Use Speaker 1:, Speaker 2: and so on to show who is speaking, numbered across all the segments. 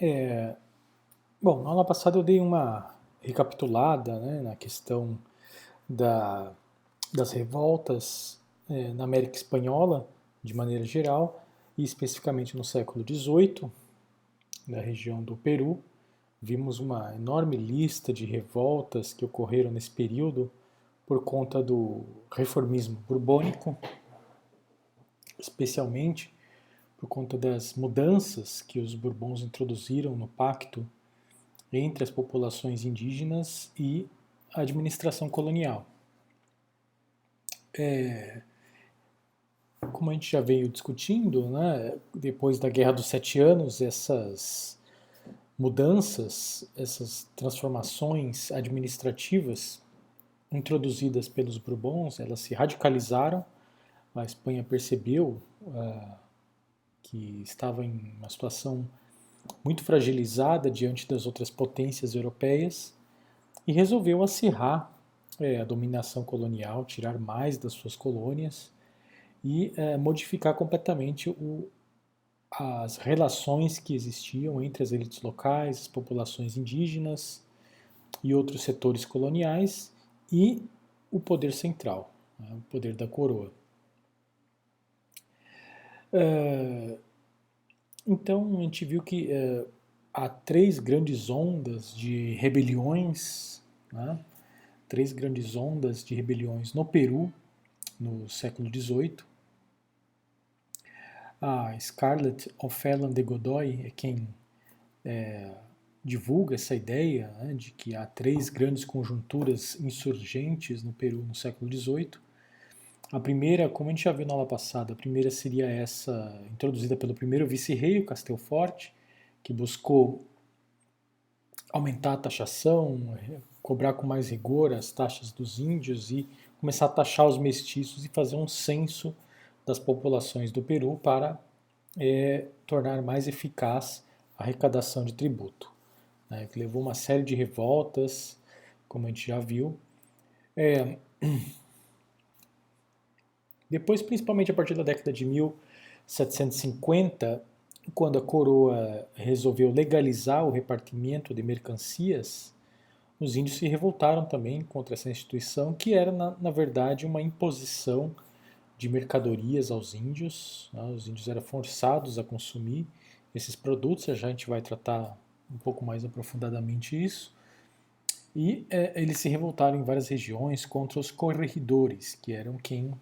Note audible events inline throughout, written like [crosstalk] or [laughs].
Speaker 1: É, bom, na aula passada eu dei uma recapitulada né, na questão da, das revoltas é, na América Espanhola, de maneira geral, e especificamente no século XVIII, na região do Peru. Vimos uma enorme lista de revoltas que ocorreram nesse período por conta do reformismo borbônico, especialmente por conta das mudanças que os Bourbons introduziram no pacto entre as populações indígenas e a administração colonial. É, como a gente já veio discutindo, né, depois da Guerra dos Sete Anos, essas mudanças, essas transformações administrativas introduzidas pelos Bourbons, elas se radicalizaram. A Espanha percebeu uh, que estava em uma situação muito fragilizada diante das outras potências europeias e resolveu acirrar é, a dominação colonial, tirar mais das suas colônias e é, modificar completamente o, as relações que existiam entre as elites locais, as populações indígenas e outros setores coloniais e o poder central, né, o poder da coroa. É, então a gente viu que é, há três grandes ondas de rebeliões, né? três grandes ondas de rebeliões no Peru no século XVIII. A Scarlett O'Fallon de Godoy é quem é, divulga essa ideia né, de que há três grandes conjunturas insurgentes no Peru no século XVIII. A primeira, como a gente já viu na aula passada, a primeira seria essa introduzida pelo primeiro vice-rei, o Castelforte, que buscou aumentar a taxação, cobrar com mais rigor as taxas dos índios e começar a taxar os mestiços e fazer um censo das populações do Peru para é, tornar mais eficaz a arrecadação de tributo, né, que levou uma série de revoltas, como a gente já viu. É, [clears throat] Depois, principalmente a partir da década de 1750, quando a coroa resolveu legalizar o repartimento de mercancias, os índios se revoltaram também contra essa instituição, que era, na, na verdade, uma imposição de mercadorias aos índios. Né? Os índios eram forçados a consumir esses produtos, já a gente vai tratar um pouco mais aprofundadamente isso. E é, eles se revoltaram em várias regiões contra os corregidores, que eram quem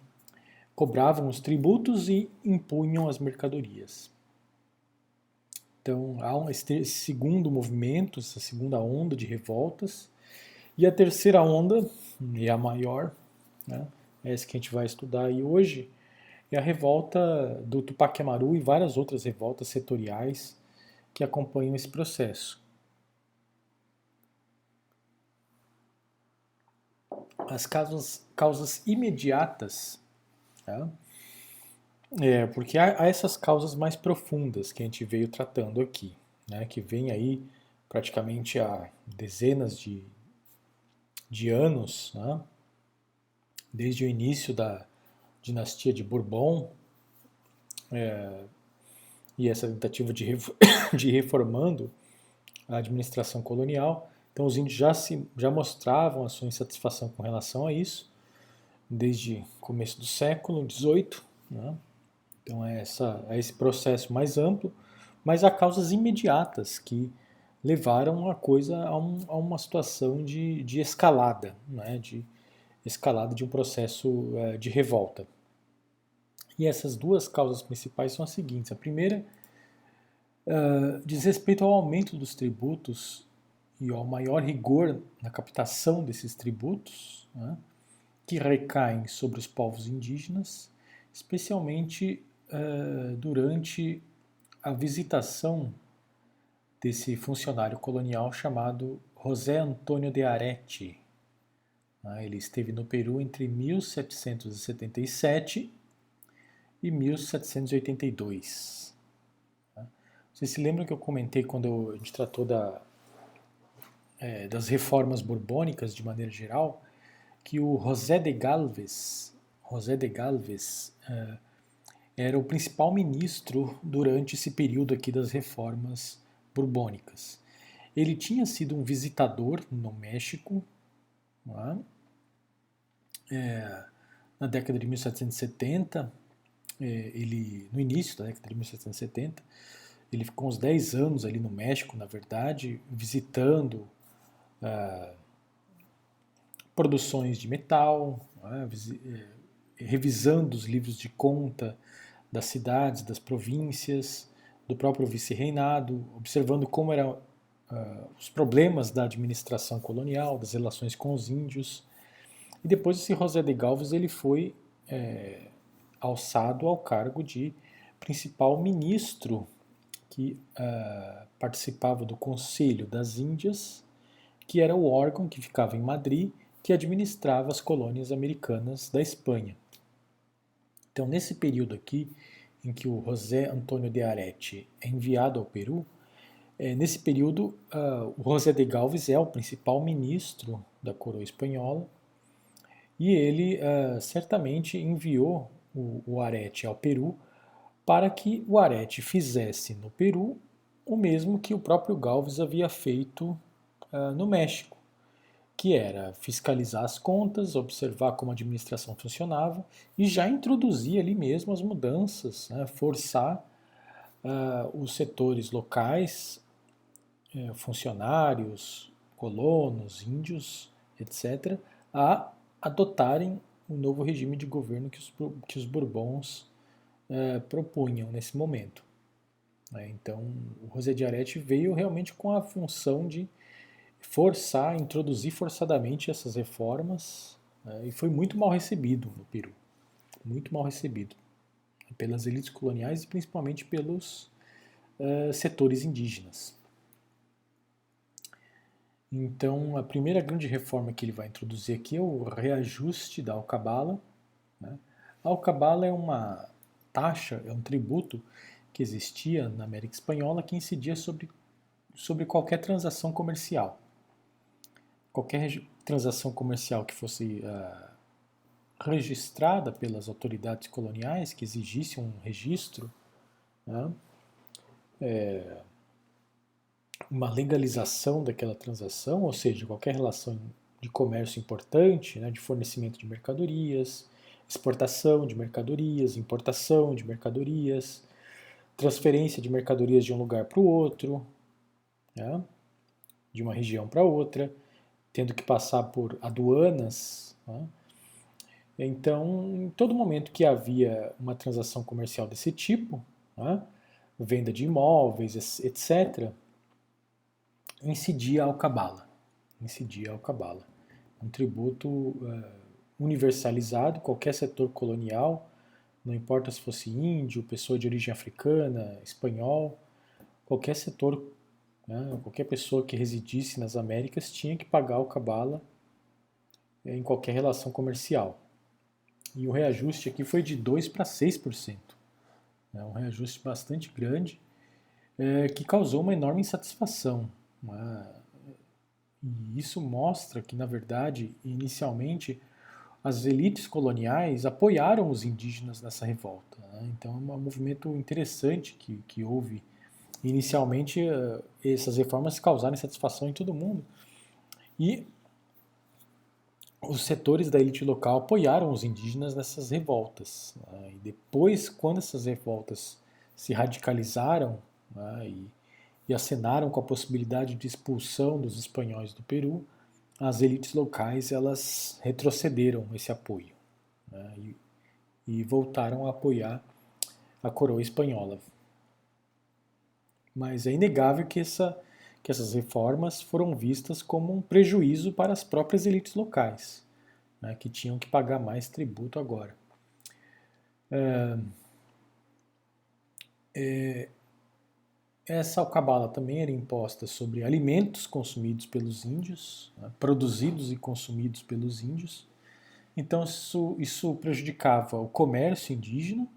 Speaker 1: cobravam os tributos e impunham as mercadorias. Então há esse segundo movimento, essa segunda onda de revoltas. E a terceira onda, e a maior, né, é essa que a gente vai estudar aí hoje, é a revolta do Tupac Amaru e várias outras revoltas setoriais que acompanham esse processo. As causas, causas imediatas Tá? É, porque há, há, essas causas mais profundas que a gente veio tratando aqui, né, que vem aí praticamente há dezenas de, de anos, né, desde o início da dinastia de Bourbon, é, e essa tentativa de, [coughs] de reformando a administração colonial. Então os índios já, se, já mostravam a sua insatisfação com relação a isso, desde começo do século XVIII. Né? Então é, essa, é esse processo mais amplo, mas há causas imediatas que levaram a coisa a, um, a uma situação de, de escalada, né? de escalada de um processo é, de revolta. E essas duas causas principais são as seguintes. A primeira uh, diz respeito ao aumento dos tributos e ao maior rigor na captação desses tributos. Né? Que recaem sobre os povos indígenas, especialmente uh, durante a visitação desse funcionário colonial chamado José Antônio de Arete. Uh, ele esteve no Peru entre 1777 e 1782. Uh, vocês se lembram que eu comentei quando a gente tratou da, é, das reformas borbônicas de maneira geral? Que o José de Galvez, José de Galvez era o principal ministro durante esse período aqui das reformas borbônicas. Ele tinha sido um visitador no México é? É, na década de 1770, é, ele, no início da década de 1770, ele ficou uns 10 anos ali no México, na verdade, visitando ah, produções de metal, né, revisando os livros de conta das cidades, das províncias, do próprio vice-reinado, observando como eram uh, os problemas da administração colonial, das relações com os índios. E depois esse José de Galvez ele foi é, alçado ao cargo de principal ministro que uh, participava do Conselho das Índias, que era o órgão que ficava em Madrid que administrava as colônias americanas da Espanha. Então, nesse período aqui, em que o José Antônio de Arete é enviado ao Peru, é, nesse período, uh, o José de Galvez é o principal ministro da coroa espanhola e ele uh, certamente enviou o, o Arete ao Peru para que o Arete fizesse no Peru o mesmo que o próprio Galvez havia feito uh, no México que era fiscalizar as contas, observar como a administração funcionava e já introduzir ali mesmo as mudanças, né, forçar uh, os setores locais, uh, funcionários, colonos, índios, etc., a adotarem o novo regime de governo que os, que os Bourbons uh, propunham nesse momento. Né. Então, o José de Arete veio realmente com a função de forçar, introduzir forçadamente essas reformas né, e foi muito mal recebido no Peru, muito mal recebido pelas elites coloniais e principalmente pelos uh, setores indígenas. Então, a primeira grande reforma que ele vai introduzir aqui é o reajuste da alcabala. Né? A alcabala é uma taxa, é um tributo que existia na América Espanhola que incidia sobre, sobre qualquer transação comercial qualquer transação comercial que fosse uh, registrada pelas autoridades coloniais, que exigisse um registro, né, é, uma legalização daquela transação, ou seja, qualquer relação de comércio importante, né, de fornecimento de mercadorias, exportação de mercadorias, importação de mercadorias, transferência de mercadorias de um lugar para o outro, né, de uma região para outra tendo que passar por aduanas. Né? Então, em todo momento que havia uma transação comercial desse tipo, né? venda de imóveis, etc., incidia ao cabala. Incidia ao cabala. Um tributo uh, universalizado, qualquer setor colonial, não importa se fosse índio, pessoa de origem africana, espanhol, qualquer setor né? Qualquer pessoa que residisse nas Américas tinha que pagar o cabala é, em qualquer relação comercial. E o reajuste aqui foi de 2 para 6%. É um reajuste bastante grande é, que causou uma enorme insatisfação. Né? E isso mostra que, na verdade, inicialmente, as elites coloniais apoiaram os indígenas nessa revolta. Né? Então é um movimento interessante que, que houve Inicialmente, eh, essas reformas causaram insatisfação em todo mundo. E os setores da elite local apoiaram os indígenas nessas revoltas. Né? E depois, quando essas revoltas se radicalizaram né? e, e acenaram com a possibilidade de expulsão dos espanhóis do Peru, as elites locais elas retrocederam esse apoio né? e, e voltaram a apoiar a coroa espanhola mas é inegável que, essa, que essas reformas foram vistas como um prejuízo para as próprias elites locais, né, que tinham que pagar mais tributo agora. É, é, essa alcabala também era imposta sobre alimentos consumidos pelos índios, né, produzidos e consumidos pelos índios. Então isso, isso prejudicava o comércio indígena,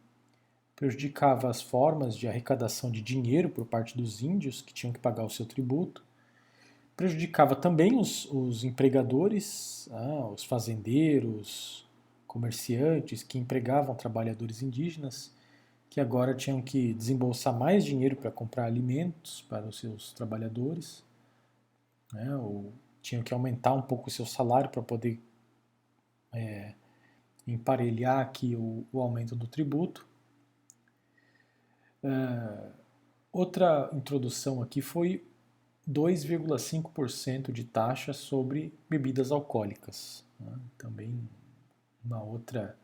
Speaker 1: prejudicava as formas de arrecadação de dinheiro por parte dos índios, que tinham que pagar o seu tributo, prejudicava também os, os empregadores, ah, os fazendeiros, comerciantes que empregavam trabalhadores indígenas, que agora tinham que desembolsar mais dinheiro para comprar alimentos para os seus trabalhadores, né, ou tinham que aumentar um pouco o seu salário para poder é, emparelhar aqui o, o, aumento do tributo. É, outra introdução aqui foi 2,5% de taxa sobre bebidas alcoólicas. Né? Também uma outra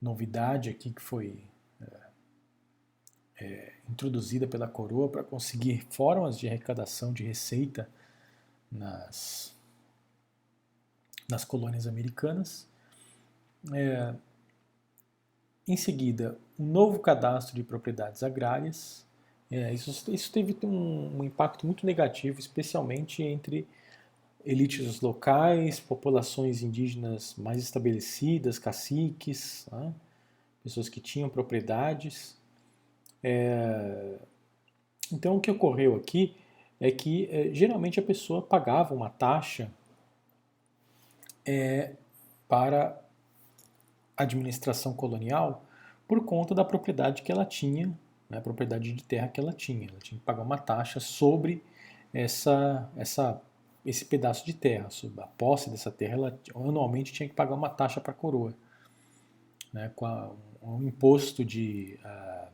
Speaker 1: novidade aqui que foi é, é, introduzida pela coroa para conseguir formas de arrecadação de receita nas, nas colônias americanas. É, em seguida, um novo cadastro de propriedades agrárias. É, isso, isso teve um, um impacto muito negativo, especialmente entre elites locais, populações indígenas mais estabelecidas, caciques, né? pessoas que tinham propriedades. É... Então, o que ocorreu aqui é que é, geralmente a pessoa pagava uma taxa é, para administração colonial por conta da propriedade que ela tinha, né, a propriedade de terra que ela tinha. Ela tinha que pagar uma taxa sobre essa, essa esse pedaço de terra, sobre a posse dessa terra, ela anualmente tinha que pagar uma taxa para a coroa, né, com um imposto de, uh,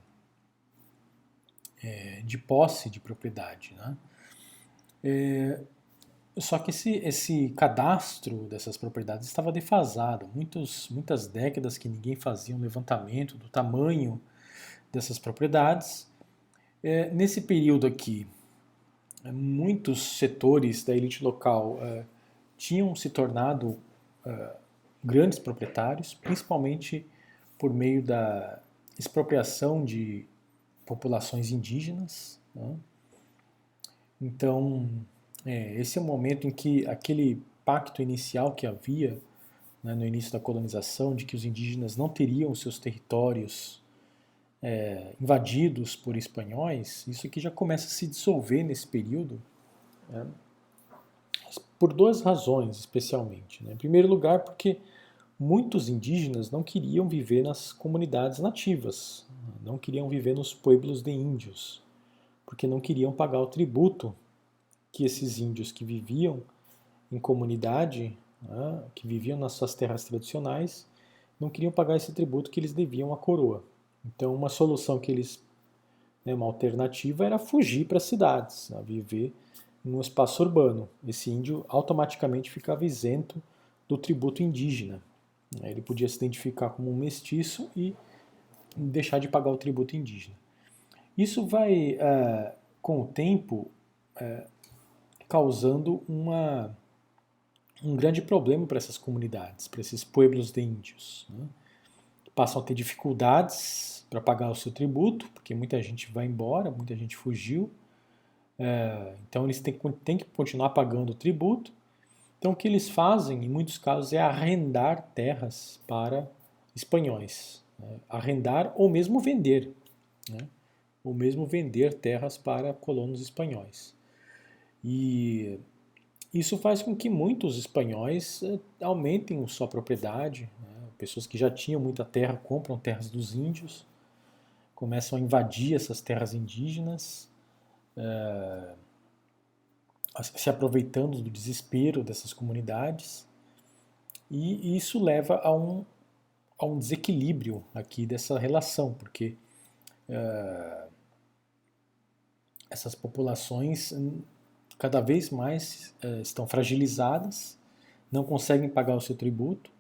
Speaker 1: é, de posse de propriedade. Né. É, só que esse, esse cadastro dessas propriedades estava defasado. Muitos, muitas décadas que ninguém fazia um levantamento do tamanho dessas propriedades. É, nesse período aqui, muitos setores da elite local uh, tinham se tornado uh, grandes proprietários, principalmente por meio da expropriação de populações indígenas. Né? Então, é, esse é o momento em que aquele pacto inicial que havia né, no início da colonização, de que os indígenas não teriam seus territórios é, invadidos por espanhóis, isso aqui já começa a se dissolver nesse período, né, por duas razões especialmente. Né. Em primeiro lugar, porque muitos indígenas não queriam viver nas comunidades nativas, não queriam viver nos pueblos de índios, porque não queriam pagar o tributo que esses índios que viviam em comunidade, né, que viviam nas suas terras tradicionais, não queriam pagar esse tributo que eles deviam à coroa. Então, uma solução que eles, né, uma alternativa era fugir para as cidades, a viver no espaço urbano. Esse índio automaticamente ficava isento do tributo indígena. Ele podia se identificar como um mestiço e deixar de pagar o tributo indígena. Isso vai, é, com o tempo, é, causando uma, um grande problema para essas comunidades, para esses pueblos de índios. Né? Passam a ter dificuldades para pagar o seu tributo, porque muita gente vai embora, muita gente fugiu. É, então eles têm, têm, que continuar pagando o tributo. Então o que eles fazem, em muitos casos, é arrendar terras para espanhóis. Né? Arrendar ou mesmo vender. Né? Ou mesmo vender terras para colonos espanhóis. E isso faz com que muitos espanhóis é, aumentem sua propriedade. Né? Pessoas que já tinham muita terra compram terras dos índios começam a invadir essas terras indígenas, é, se aproveitando do desespero dessas comunidades, e isso leva a um, a um desequilíbrio aqui dessa relação, porque é, essas populações cada vez mais é, estão fragilizadas, não conseguem pagar o seu tributo,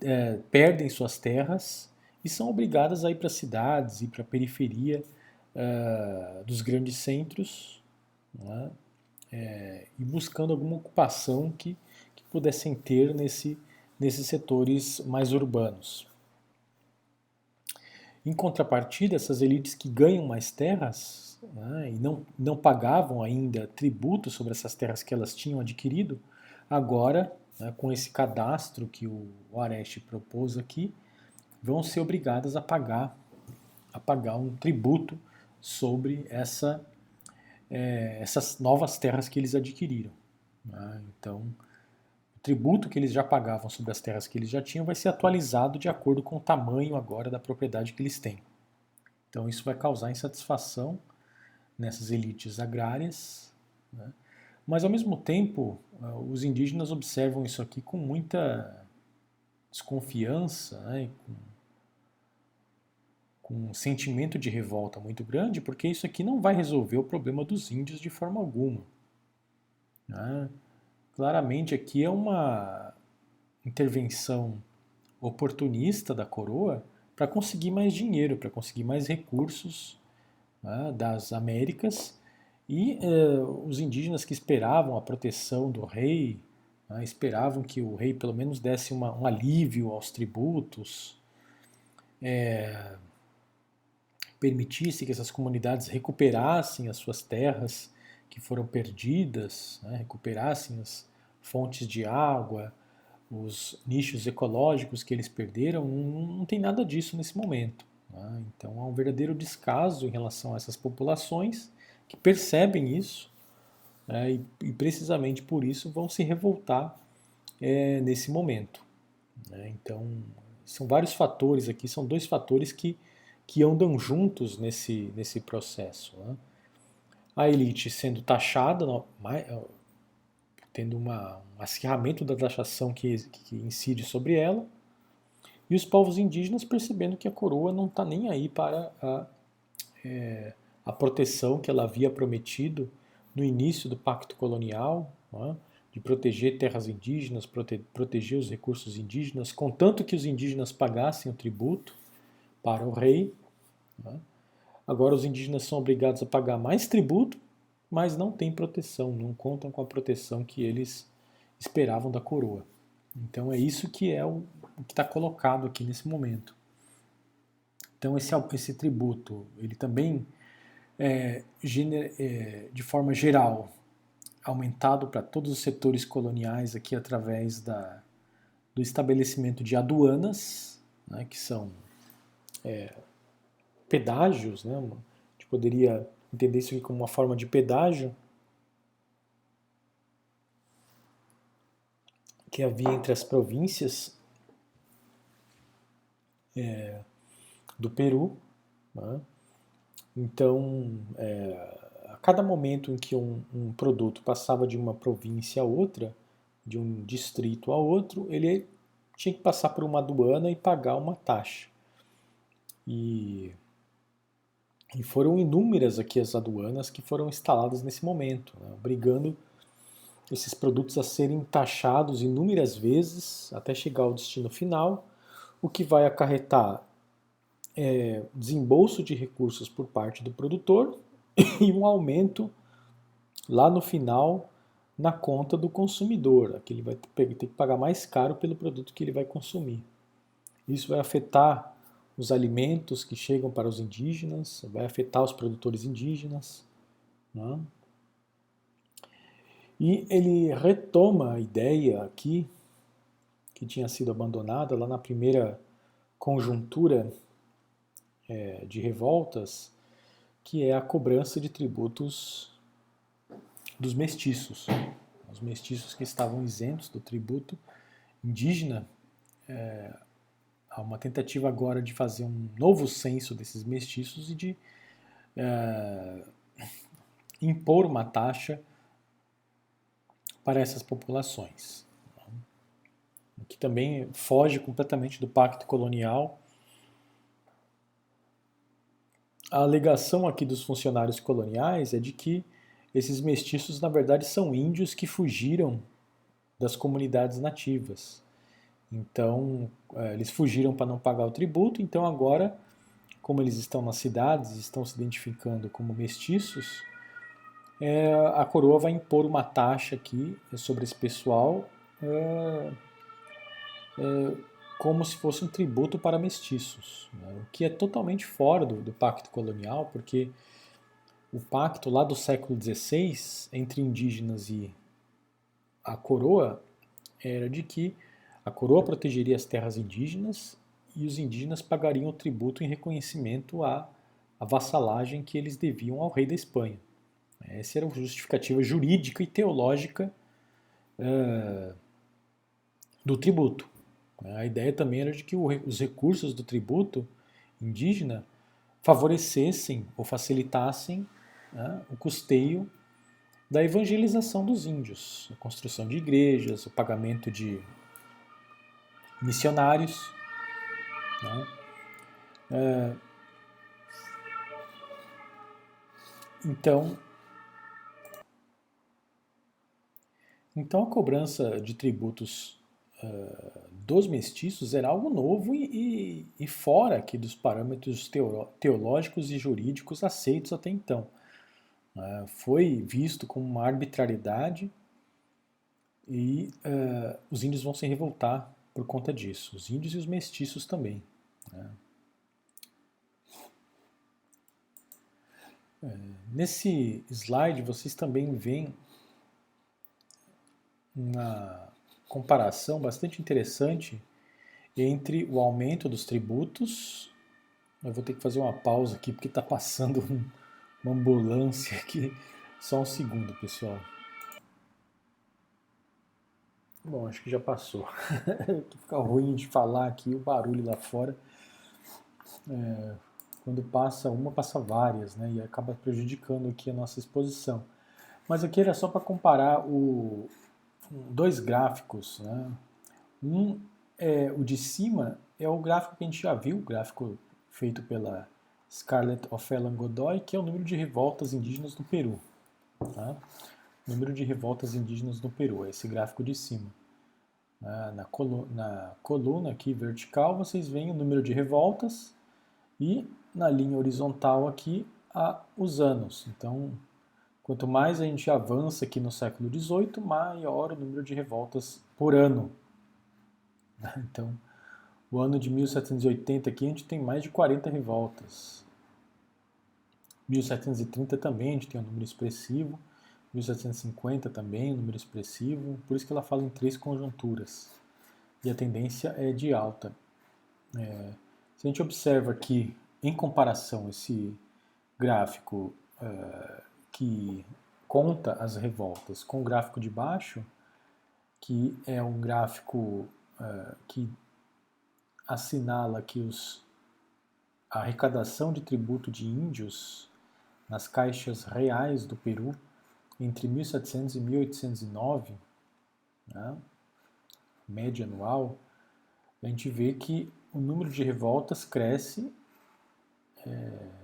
Speaker 1: é, perdem suas terras e são obrigadas a ir para cidades e para a periferia uh, dos grandes centros né, é, e buscando alguma ocupação que, que pudessem ter nesse, nesses setores mais urbanos. Em contrapartida, essas elites que ganham mais terras né, e não, não pagavam ainda tributo sobre essas terras que elas tinham adquirido, agora, né, com esse cadastro que o Areste propôs aqui, vão ser obrigadas a pagar, a pagar um tributo sobre essa, é, essas novas terras que eles adquiriram. Né? Então, o tributo que eles já pagavam sobre as terras que eles já tinham vai ser atualizado de acordo com o tamanho agora da propriedade que eles têm. Então isso vai causar insatisfação nessas elites agrárias, né? mas ao mesmo tempo eh, os indígenas observam isso aqui com muita desconfiança, né? com, com um sentimento de revolta muito grande, porque isso aqui não vai resolver o problema dos índios de forma alguma. Né? Claramente aqui é uma intervenção oportunista da coroa para conseguir mais dinheiro, para conseguir mais recursos né, das Américas e eh, os indígenas que esperavam a proteção do rei, né, esperavam que o rei pelo menos desse uma, um alívio aos tributos, é, permitisse que essas comunidades recuperassem as suas terras que foram perdidas, né, recuperassem as fontes de água, os nichos ecológicos que eles perderam, não, não tem nada disso nesse momento. Né? Então há um verdadeiro descaso em relação a essas populações que percebem isso né, e, e, precisamente por isso vão se revoltar é, nesse momento. Né? Então são vários fatores aqui, são dois fatores que, que andam juntos nesse, nesse processo. Né? A elite sendo taxada, tendo uma, um acirramento da taxação que, que incide sobre ela, e os povos indígenas percebendo que a coroa não está nem aí para a, é, a proteção que ela havia prometido no início do pacto colonial, é? de proteger terras indígenas, prote, proteger os recursos indígenas, contanto que os indígenas pagassem o tributo para o rei. É? Agora os indígenas são obrigados a pagar mais tributo mas não têm proteção, não contam com a proteção que eles esperavam da coroa. Então é isso que é o, o que está colocado aqui nesse momento. Então esse, esse tributo, ele também é, é, de forma geral aumentado para todos os setores coloniais aqui através da, do estabelecimento de aduanas, né, que são é, pedágios, né, a gente poderia entender isso aqui como uma forma de pedágio que havia entre as províncias é, do Peru. Né? Então, é, a cada momento em que um, um, produto passava de uma província a outra, de um distrito a outro, ele tinha que passar por uma aduana e pagar uma taxa. E e foram inúmeras aqui as aduanas que foram instaladas nesse momento, né, obrigando esses produtos a serem taxados inúmeras vezes até chegar ao destino final, o que vai acarretar é, desembolso de recursos por parte do produtor [coughs] e um aumento lá no final na conta do consumidor, que ele vai ter que pagar mais caro pelo produto que ele vai consumir. Isso vai afetar os alimentos que chegam para os indígenas, vai afetar os produtores indígenas. Né? E ele retoma a ideia aqui, que tinha sido abandonada lá na primeira conjuntura é, de revoltas, que é a cobrança de tributos dos mestiços. Os mestiços que estavam isentos do tributo indígena é, Há uma tentativa agora de fazer um novo censo desses mestiços e de é, impor uma taxa para essas populações. Que também foge completamente do pacto colonial. A alegação aqui dos funcionários coloniais é de que esses mestiços, na verdade, são índios que fugiram das comunidades nativas. Então, é, eles fugiram para não pagar o tributo, então agora, como eles estão nas cidades, estão se identificando como mestiços, é, a coroa vai impor uma taxa aqui sobre esse pessoal, é, é, como se fosse um tributo para mestiços, né? o que é totalmente fora do, do pacto colonial, porque o pacto lá do século XVI entre indígenas e a coroa era de que a coroa protegeria as terras indígenas e os indígenas pagariam o tributo em reconhecimento à, à vassalagem que eles deviam ao rei da Espanha. Essa era a justificativa jurídica e teológica uh, do tributo. A ideia também era de que os recursos do tributo indígena favorecessem ou facilitassem né, o custeio da evangelização dos índios, a construção de igrejas, o pagamento de missionários. Né? É, então, então a cobrança de tributos uh, dos mestiços era algo novo e, e, e fora aqui dos parâmetros teológicos e jurídicos aceitos até então. Uh, foi visto como uma arbitrariedade e uh, os índios vão se revoltar por conta disso. Os índios e os mestiços também. Né? É, nesse slide vocês também veem uma comparação bastante interessante entre o aumento dos tributos. Eu vou ter que fazer uma pausa aqui porque está passando um, uma ambulância aqui. Só um segundo, pessoal. Bom, acho que já passou. [laughs] Fica ruim de falar aqui o barulho lá fora. É, quando passa uma, passa várias, né? E acaba prejudicando aqui a nossa exposição. Mas aqui era só para comparar o, dois gráficos, né? Um é o de cima é o gráfico que a gente já viu, o gráfico feito pela Scarlett O'Fallon Godoy, que é o número de revoltas indígenas no Peru. Tá? Número de revoltas indígenas no Peru, é esse gráfico de cima. Na coluna, na coluna aqui vertical, vocês veem o número de revoltas e na linha horizontal aqui a, os anos. Então, quanto mais a gente avança aqui no século XVIII, maior o número de revoltas por ano. [laughs] Então, o ano de 1780 aqui a gente tem mais de 40 revoltas. 1730 também a gente tem um número expressivo. 1750 também, um número expressivo. Por isso que ela fala em três conjunturas. E a tendência é de alta. É, se a gente observa aqui, em comparação, esse gráfico é, que conta as revoltas com o gráfico de baixo, que é um gráfico é, que assinala que os, a arrecadação de tributo de índios nas caixas reais do Peru entre 1700 e 1809, né, média anual, a gente vê que o número de revoltas cresce é,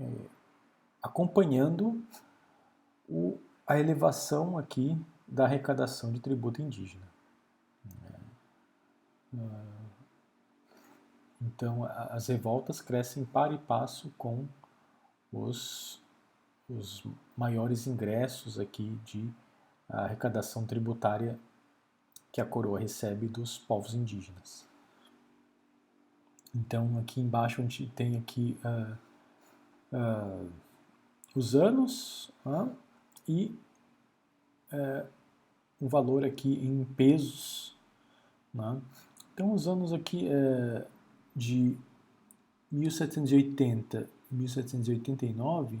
Speaker 1: é, acompanhando o, a elevação aqui da arrecadação de tributo indígena. É, então, as revoltas crescem para e passo com os os maiores ingressos aqui de arrecadação tributária que a coroa recebe dos povos indígenas. Então aqui embaixo a gente tem aqui uh, uh, os anos uh, e uh, um valor aqui em pesos. Né? Então os anos aqui uh, de 1780 e 1789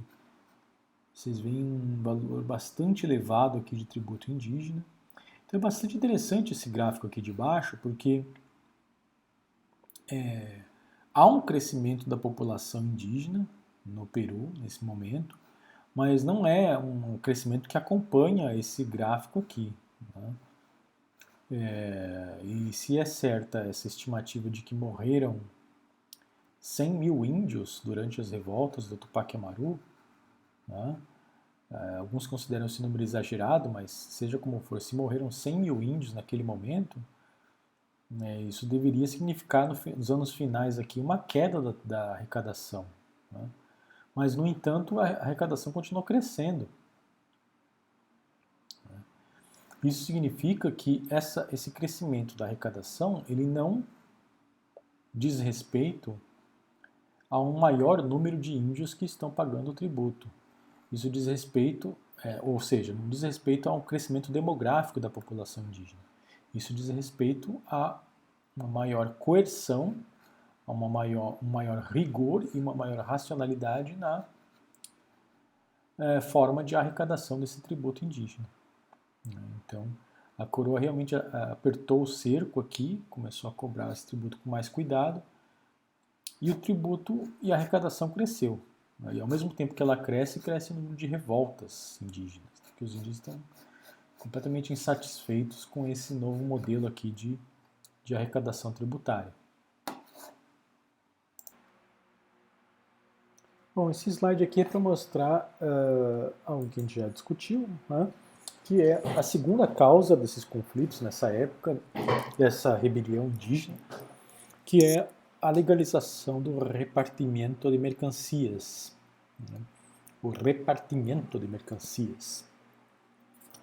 Speaker 1: vocês veem um valor bastante elevado aqui de tributo indígena. Então é bastante interessante esse gráfico aqui de baixo, porque é, há um crescimento da população indígena no Peru nesse momento, mas não é um crescimento que acompanha esse gráfico aqui. Né? É, e se é certa essa estimativa de que morreram 100 mil índios durante as revoltas do Tupac Amaru, né? Uh, alguns consideram esse número exagerado, mas seja como for, se morreram 100 mil índios naquele momento, né, isso deveria significar no, nos anos finais aqui uma queda da, da arrecadação. Né? Mas, no entanto, a arrecadação continuou crescendo. Isso significa que essa, esse crescimento da arrecadação ele não diz respeito a um maior número de índios que estão pagando o tributo. Isso diz respeito, é, ou seja, não diz respeito ao crescimento demográfico da população indígena. Isso diz respeito a uma maior coerção, a uma maior, um maior rigor e uma maior racionalidade na é, forma de arrecadação desse tributo indígena. Então, a coroa realmente apertou o cerco aqui, começou a cobrar esse tributo com mais cuidado, E o tributo e a arrecadação cresceu. E ao mesmo tempo que ela cresce, cresce o número de revoltas indígenas, porque os indígenas estão completamente insatisfeitos com esse novo modelo aqui de, de arrecadação tributária. Bom, esse slide aqui é para mostrar uh, algo que a gente já discutiu, né? que é a segunda causa desses conflitos nessa época, dessa rebelião indígena, que é a legalização do repartimento de mercancias. Né? O repartimento de mercancias,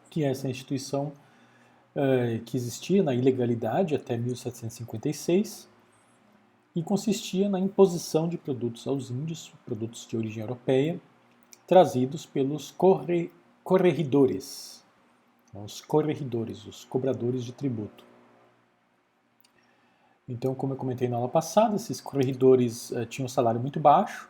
Speaker 1: que é essa instituição uh, que existia na ilegalidade até 1756 e consistia na imposição de produtos aos índios, produtos de origem europeia, trazidos pelos corre, corregidores, os corregidores, os cobradores de tributo. Então, como eu comentei na aula passada, esses corredores uh, tinham um salário muito baixo,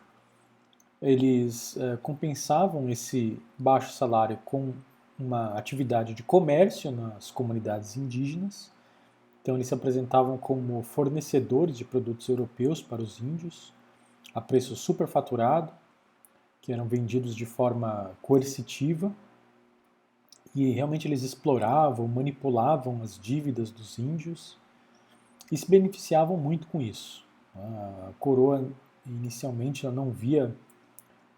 Speaker 1: eles uh, compensavam esse baixo salário com uma atividade de comércio nas comunidades indígenas. Então, eles se apresentavam como fornecedores de produtos europeus para os índios, a preço superfaturado, que eram vendidos de forma coercitiva, e realmente eles exploravam, manipulavam as dívidas dos índios e se beneficiavam muito com isso. A coroa inicialmente não via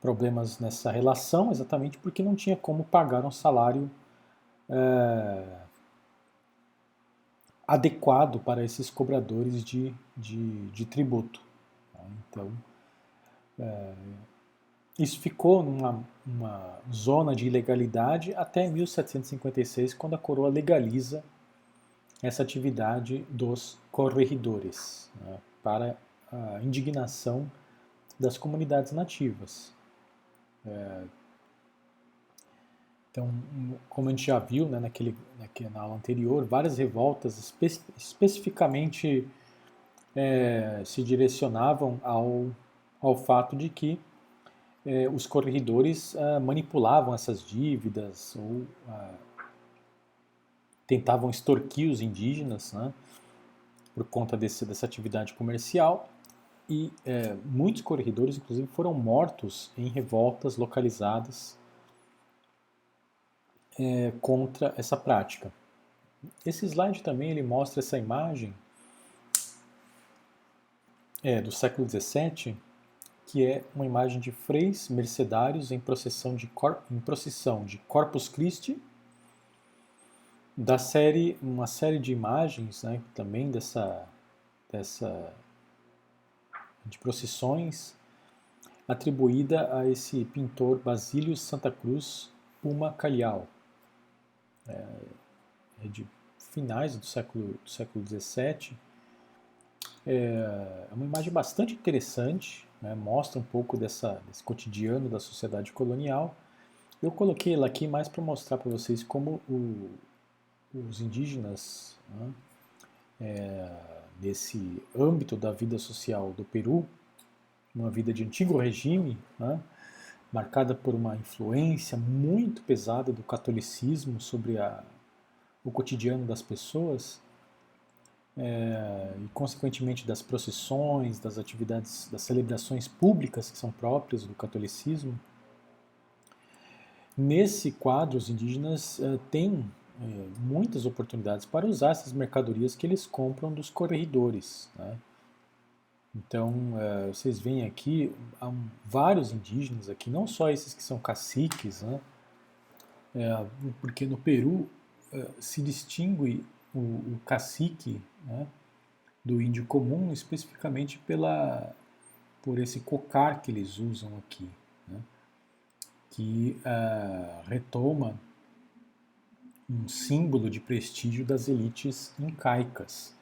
Speaker 1: problemas nessa relação, exatamente porque não tinha como pagar um salário é, adequado para esses cobradores de, de, de tributo. Então, é, isso ficou numa uma zona de ilegalidade até 1756, quando a coroa legaliza essa atividade dos corregidores, né, para a indignação das comunidades nativas. É, então, como a gente já viu né, naquele, na aula anterior, várias revoltas espe especificamente é, se direcionavam ao, ao fato de que é, os corregedores ah, manipulavam essas dívidas ou ah, tentavam extorquir os indígenas né, por conta desse, dessa atividade comercial. E é, muitos corregedores, inclusive, foram mortos em revoltas localizadas é, contra essa prática. Esse slide também ele mostra essa imagem é, do século XVII, que é uma imagem de freis mercedários em procissão de, cor, em procissão de Corpus Christi da série, uma série de imagens, né, também dessa, dessa de procissões, atribuída a esse pintor Basílio Santa Cruz Puma Calhau. É, é de finais do século, do século XVII. É, é uma imagem bastante interessante, né, mostra um pouco dessa, desse cotidiano da sociedade colonial. Eu coloquei ela aqui mais para mostrar para vocês como o, os indígenas, né, é, nesse âmbito da vida social do Peru, uma vida de antigo regime, né, marcada por uma influência muito pesada do catolicismo sobre a, o cotidiano das pessoas, é, e consequentemente das procissões, das atividades, das celebrações públicas que são próprias do catolicismo. Nesse quadro, os indígenas é, têm é, muitas oportunidades para usar essas mercadorias que eles compram dos corregedores. Né? Então, é, vocês veem aqui há vários indígenas aqui, não só esses que são caciques, né? É, porque no Peru é, se distingue o, o cacique né, do índio comum especificamente pela, por esse cocar que eles usam aqui, né? que retoma um símbolo de prestígio das elites incaicas.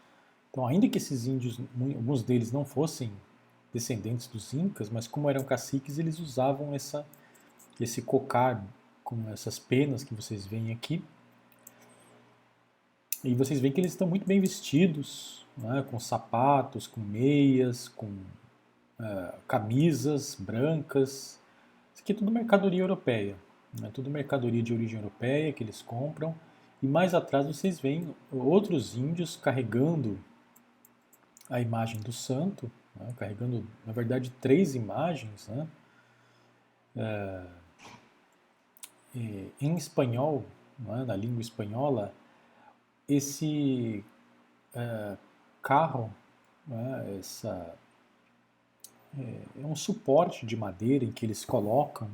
Speaker 1: Então, ainda que esses índios, alguns deles não fossem descendentes dos incas, mas como eram caciques, eles usavam essa, esse cocar com essas penas que vocês veem aqui. E vocês veem que eles estão muito bem vestidos, né, com sapatos, com meias, com uh, camisas brancas. Isso aqui é tudo mercadoria europeia. É tudo mercadoria de origem europeia que eles compram. E mais atrás vocês veem outros índios carregando a imagem do santo, né, carregando, na verdade, três imagens. Né, é, em espanhol, né, na língua espanhola, esse é, carro, né, essa, é, é um suporte de madeira em que eles colocam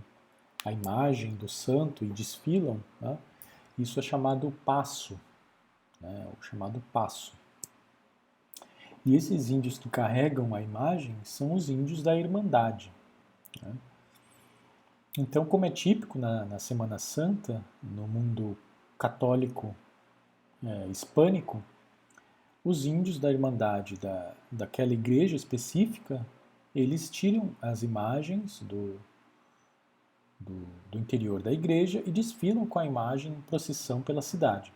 Speaker 1: a imagem do santo e desfilam. Né, isso é chamado passo, né, o chamado passo. E esses índios que carregam a imagem são os índios da Irmandade. Né? Então, como é típico na, na Semana Santa, no mundo católico é, hispânico, os índios da Irmandade da, daquela igreja específica, eles tiram as imagens do, do, do interior da igreja e desfilam com a imagem em procissão pela cidade.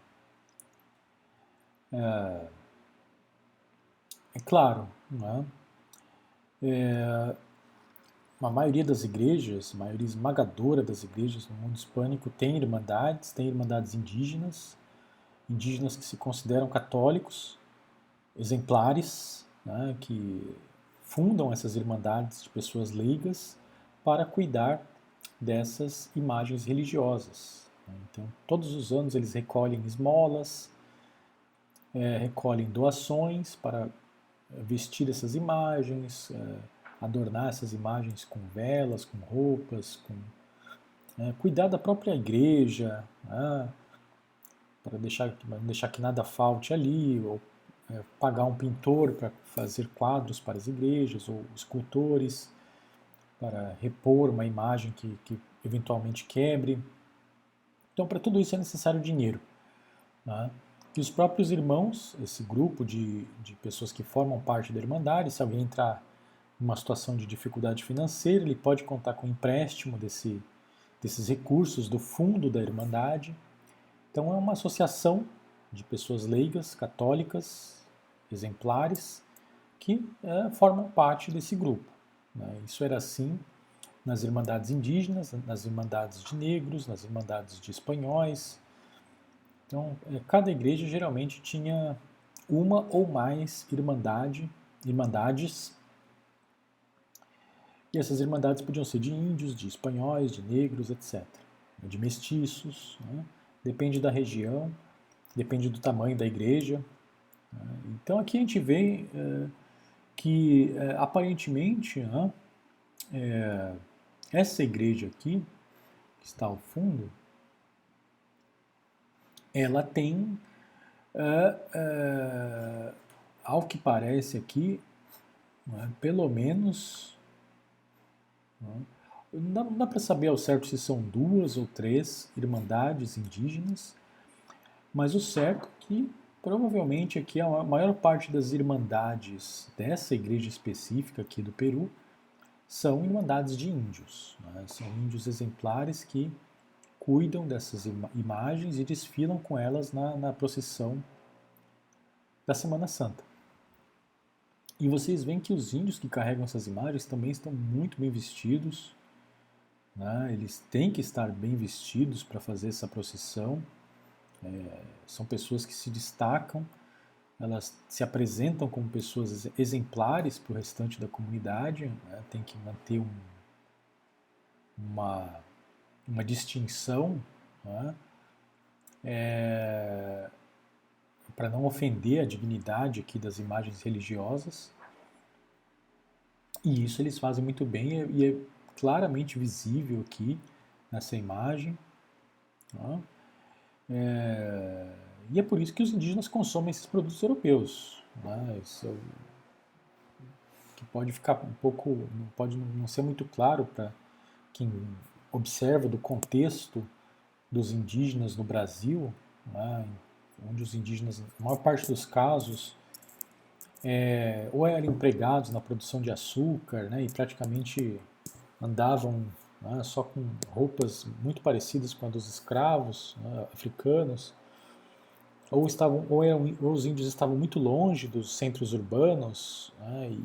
Speaker 1: É, é claro, né? é, a maioria das igrejas, a maioria esmagadora das igrejas no mundo hispânico tem irmandades, tem irmandades indígenas, indígenas que se consideram católicos, exemplares, né, que fundam essas irmandades de pessoas leigas para cuidar dessas imagens religiosas. Né. Então, todos os anos eles recolhem esmolas, é, recolhem doações para vestir essas imagens, é, adornar essas imagens com velas, com roupas, com é, cuidar da própria igreja, né, para deixar, deixar que nada falte ali, ou é, pagar um pintor para fazer quadros para as igrejas, ou escultores para repor uma imagem que, que eventualmente quebre. Então, para tudo isso é necessário dinheiro. Né? E os próprios irmãos, esse grupo de, de pessoas que formam parte da Irmandade, se alguém entrar numa situação de dificuldade financeira, ele pode contar com empréstimo desse, desses recursos do fundo da Irmandade. Então, é uma associação de pessoas leigas, católicas, exemplares, que é, formam parte desse grupo. Né? Isso era assim nas Irmandades indígenas, nas Irmandades de negros, nas Irmandades de espanhóis, então, é, cada igreja geralmente tinha uma ou mais irmandade, irmandades, e essas irmandades podiam ser de índios, de espanhóis, de negros, etc. De mestiços, né? depende da região, depende do tamanho da igreja. Né? Então aqui a gente vê é, que é, aparentemente né, é, essa igreja aqui, que está ao fundo, ela tem, uh, uh, ao que parece aqui, né, pelo menos, né, não dá, para saber ao certo se são duas ou três irmandades indígenas, mas o certo é que provavelmente aqui a maior parte das irmandades dessa igreja específica aqui do Peru são irmandades de índios, né, são índios exemplares que cuidam dessas imagens e desfilam com elas na, na procissão da Semana Santa. E vocês veem que os índios que carregam essas imagens também estão muito bem vestidos, né? eles têm que estar bem vestidos para fazer essa procissão. É, são pessoas que se destacam, elas se apresentam como pessoas exemplares para o restante da comunidade, né? tem que manter um, uma uma distinção né, é, para não ofender a dignidade aqui das imagens religiosas. E isso eles fazem muito bem e é claramente visível aqui nessa imagem. Né, é, e é por isso que os indígenas consomem esses produtos europeus. Né, isso é que pode ficar um pouco, pode não ser muito claro para quem observa do contexto dos indígenas no Brasil, né, onde os indígenas, na maior parte dos casos, é, ou eram empregados na produção de açúcar né, e praticamente andavam né, só com roupas muito parecidas com as dos escravos né, africanos, ou, estavam, ou, eram, ou, os índios estavam muito longe dos centros urbanos né,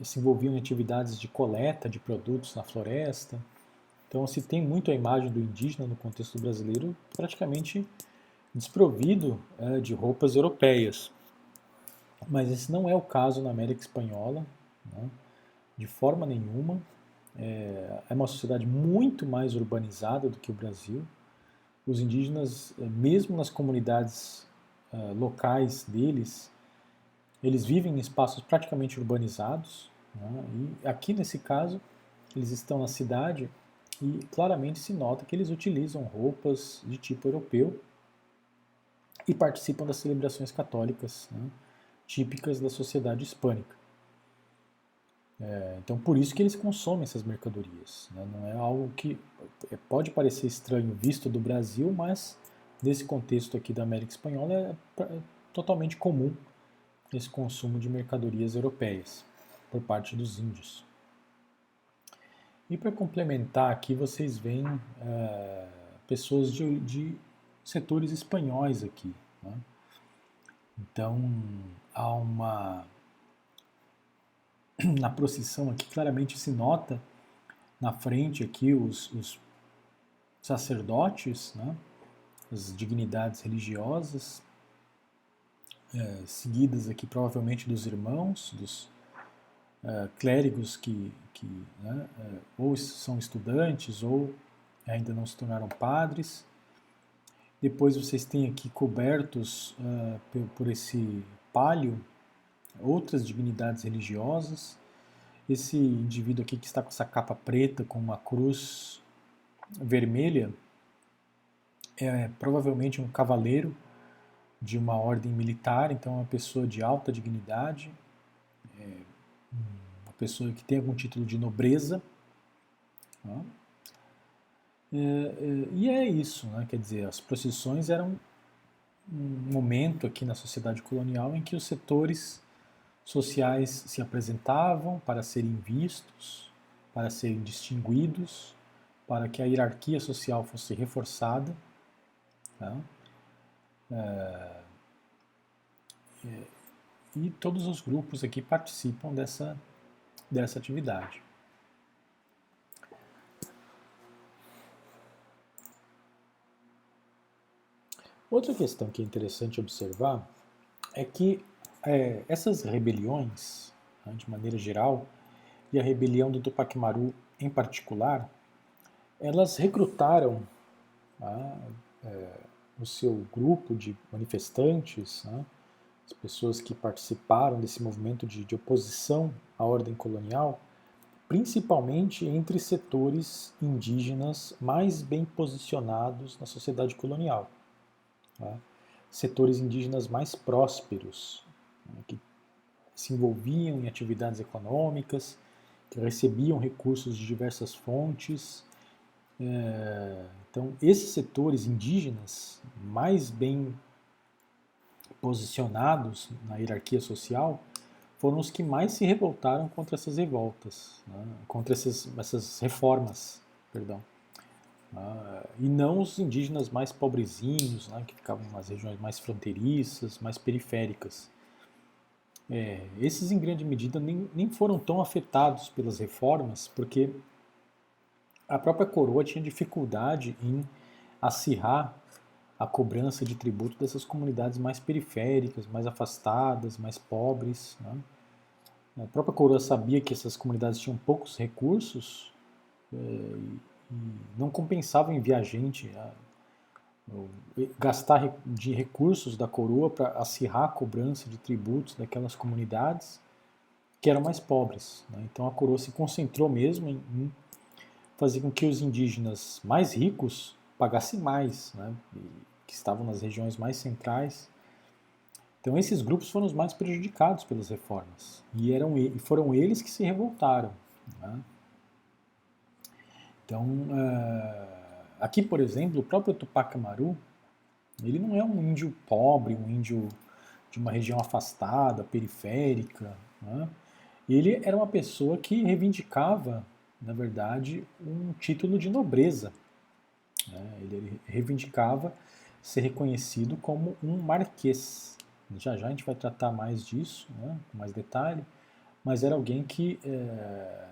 Speaker 1: e se envolviam em atividades de coleta de produtos na floresta. Então se tem muito a imagem do indígena no contexto brasileiro praticamente desprovido é, de roupas europeias. Mas esse não é o caso na América Espanhola. Né? De forma nenhuma. É, é uma sociedade muito mais urbanizada do que o Brasil. Os indígenas, é, mesmo nas comunidades uh, locais deles, eles vivem em espaços praticamente urbanizados. Né? E aqui nesse caso, eles estão na cidade e claramente se nota que eles utilizam roupas de tipo europeu e participam das celebrações católicas né? típicas da sociedade hispânica. É, então, por isso que eles consomem essas mercadorias. Né? Não é algo que é, pode parecer estranho visto do Brasil, mas nesse contexto aqui da América Espanhola é, é totalmente comum esse consumo de mercadorias europeias por parte dos índios. E para complementar aqui, vocês veem é, pessoas de, de, setores espanhóis aqui. Né? Então, há uma. [clears throat] Na procissão aqui, claramente se nota na frente aqui os, os sacerdotes, né? as dignidades religiosas, é, seguidas aqui provavelmente dos irmãos, dos é, clérigos que, que né, é, ou são estudantes ou ainda não se tornaram padres. Depois vocês têm aqui cobertos uh, por, por, esse palio outras dignidades religiosas. Esse indivíduo aqui que está com essa capa preta com uma cruz vermelha é provavelmente um cavaleiro de uma ordem militar, então é uma pessoa de alta dignidade, é uma pessoa que tem algum título de nobreza. Né? É, é, e é isso, né? quer dizer, as procissões eram um momento aqui na sociedade colonial em que os setores sociais se apresentavam para serem vistos, para serem distinguidos, para que a hierarquia social fosse reforçada. Tá? É, e todos os grupos aqui participam dessa, dessa atividade. Outra questão que é interessante observar é que é, essas rebeliões, né, de maneira geral, e a rebelião do Tupac Maru em particular, elas recrutaram né, é, o seu grupo de manifestantes, né, as pessoas que participaram desse movimento de, de oposição à ordem colonial, principalmente entre setores indígenas mais bem posicionados na sociedade colonial. Tá? Setores indígenas mais prósperos, né, que se envolviam em atividades econômicas, que recebiam recursos de diversas fontes. É, então, esses setores indígenas mais bem posicionados na hierarquia social foram os que mais se revoltaram contra essas revoltas, né, contra essas, essas reformas, perdão. Uh, e não os indígenas mais pobrezinhos, né, que ficavam nas regiões mais fronteiriças, mais periféricas. É, esses, em grande medida, nem, nem foram tão afetados pelas reformas, porque a própria coroa tinha dificuldade em acirrar a cobrança de tributo dessas comunidades mais periféricas, mais afastadas, mais pobres. Né? A própria coroa sabia que essas comunidades tinham poucos recursos é, e, não compensava enviar gente a, gastar de recursos da coroa para acirrar a cobrança de tributos daquelas comunidades que eram mais pobres. Né? Então a coroa se concentrou mesmo em, em fazer com que os indígenas mais ricos pagassem mais. Né? que estavam nas regiões mais centrais. Então esses grupos foram os mais prejudicados pelas reformas e eram e foram eles que se revoltaram. Né? Então uh, aqui, por exemplo, o próprio Tupac Amaru, ele não é um índio pobre, um índio de uma região afastada, periférica. Né? Ele era uma pessoa que reivindicava, na verdade, um título de nobreza. Né? Ele reivindicava ser reconhecido como um marquês. Já já a gente vai tratar mais disso, né, com mais detalhe, mas era alguém que é,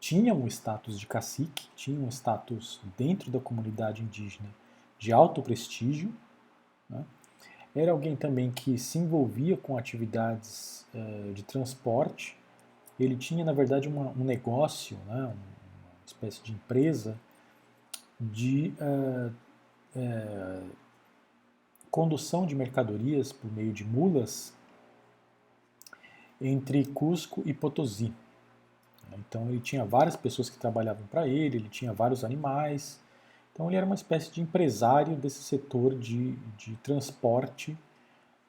Speaker 1: tinha um status de cacique, tinha um status dentro da comunidade indígena de alto prestígio, né, era alguém também que se envolvia com atividades é, de transporte, ele tinha, na verdade, uma, um negócio, né, uma espécie de empresa de uh, uh, condução de mercadorias por meio de mulas entre Cusco e Potosí. Então ele tinha várias pessoas que trabalhavam para ele, ele tinha vários animais. Então ele era uma espécie de empresário desse setor de, de transporte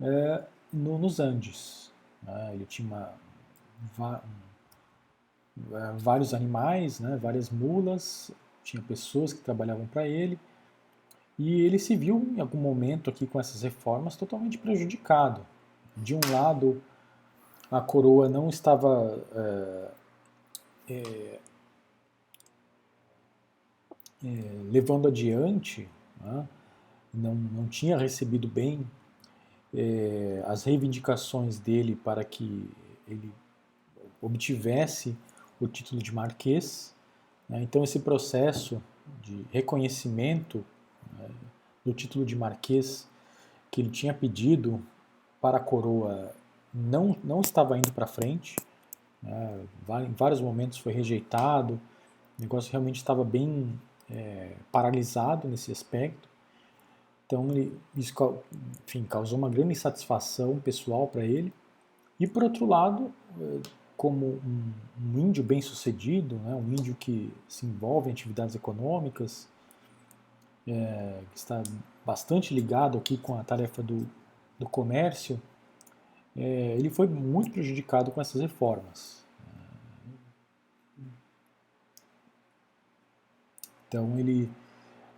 Speaker 1: é, no, nos Andes. Né? Ele tinha uma, é, vários animais, né? várias mulas, tinha pessoas que trabalhavam para ele. E ele se viu em algum momento aqui com essas reformas totalmente prejudicado. De um lado, a coroa não estava é, é, é, levando adiante, né? não, não tinha recebido bem é, as reivindicações dele para que ele obtivesse o título de marquês. Né? Então, esse processo de reconhecimento né, do título de marquês que ele tinha pedido para a coroa não, não estava indo para frente. Né? Em vários momentos foi rejeitado. O negócio realmente estava bem é, paralisado nesse aspecto. Então, ele, isso enfim, causou uma grande insatisfação pessoal para ele. E, por outro lado, é, como um, um índio bem-sucedido, né, um índio que se envolve em atividades econômicas, é, que está bastante ligado aqui com a tarefa do, do comércio, é, ele foi muito prejudicado com essas reformas. Então ele,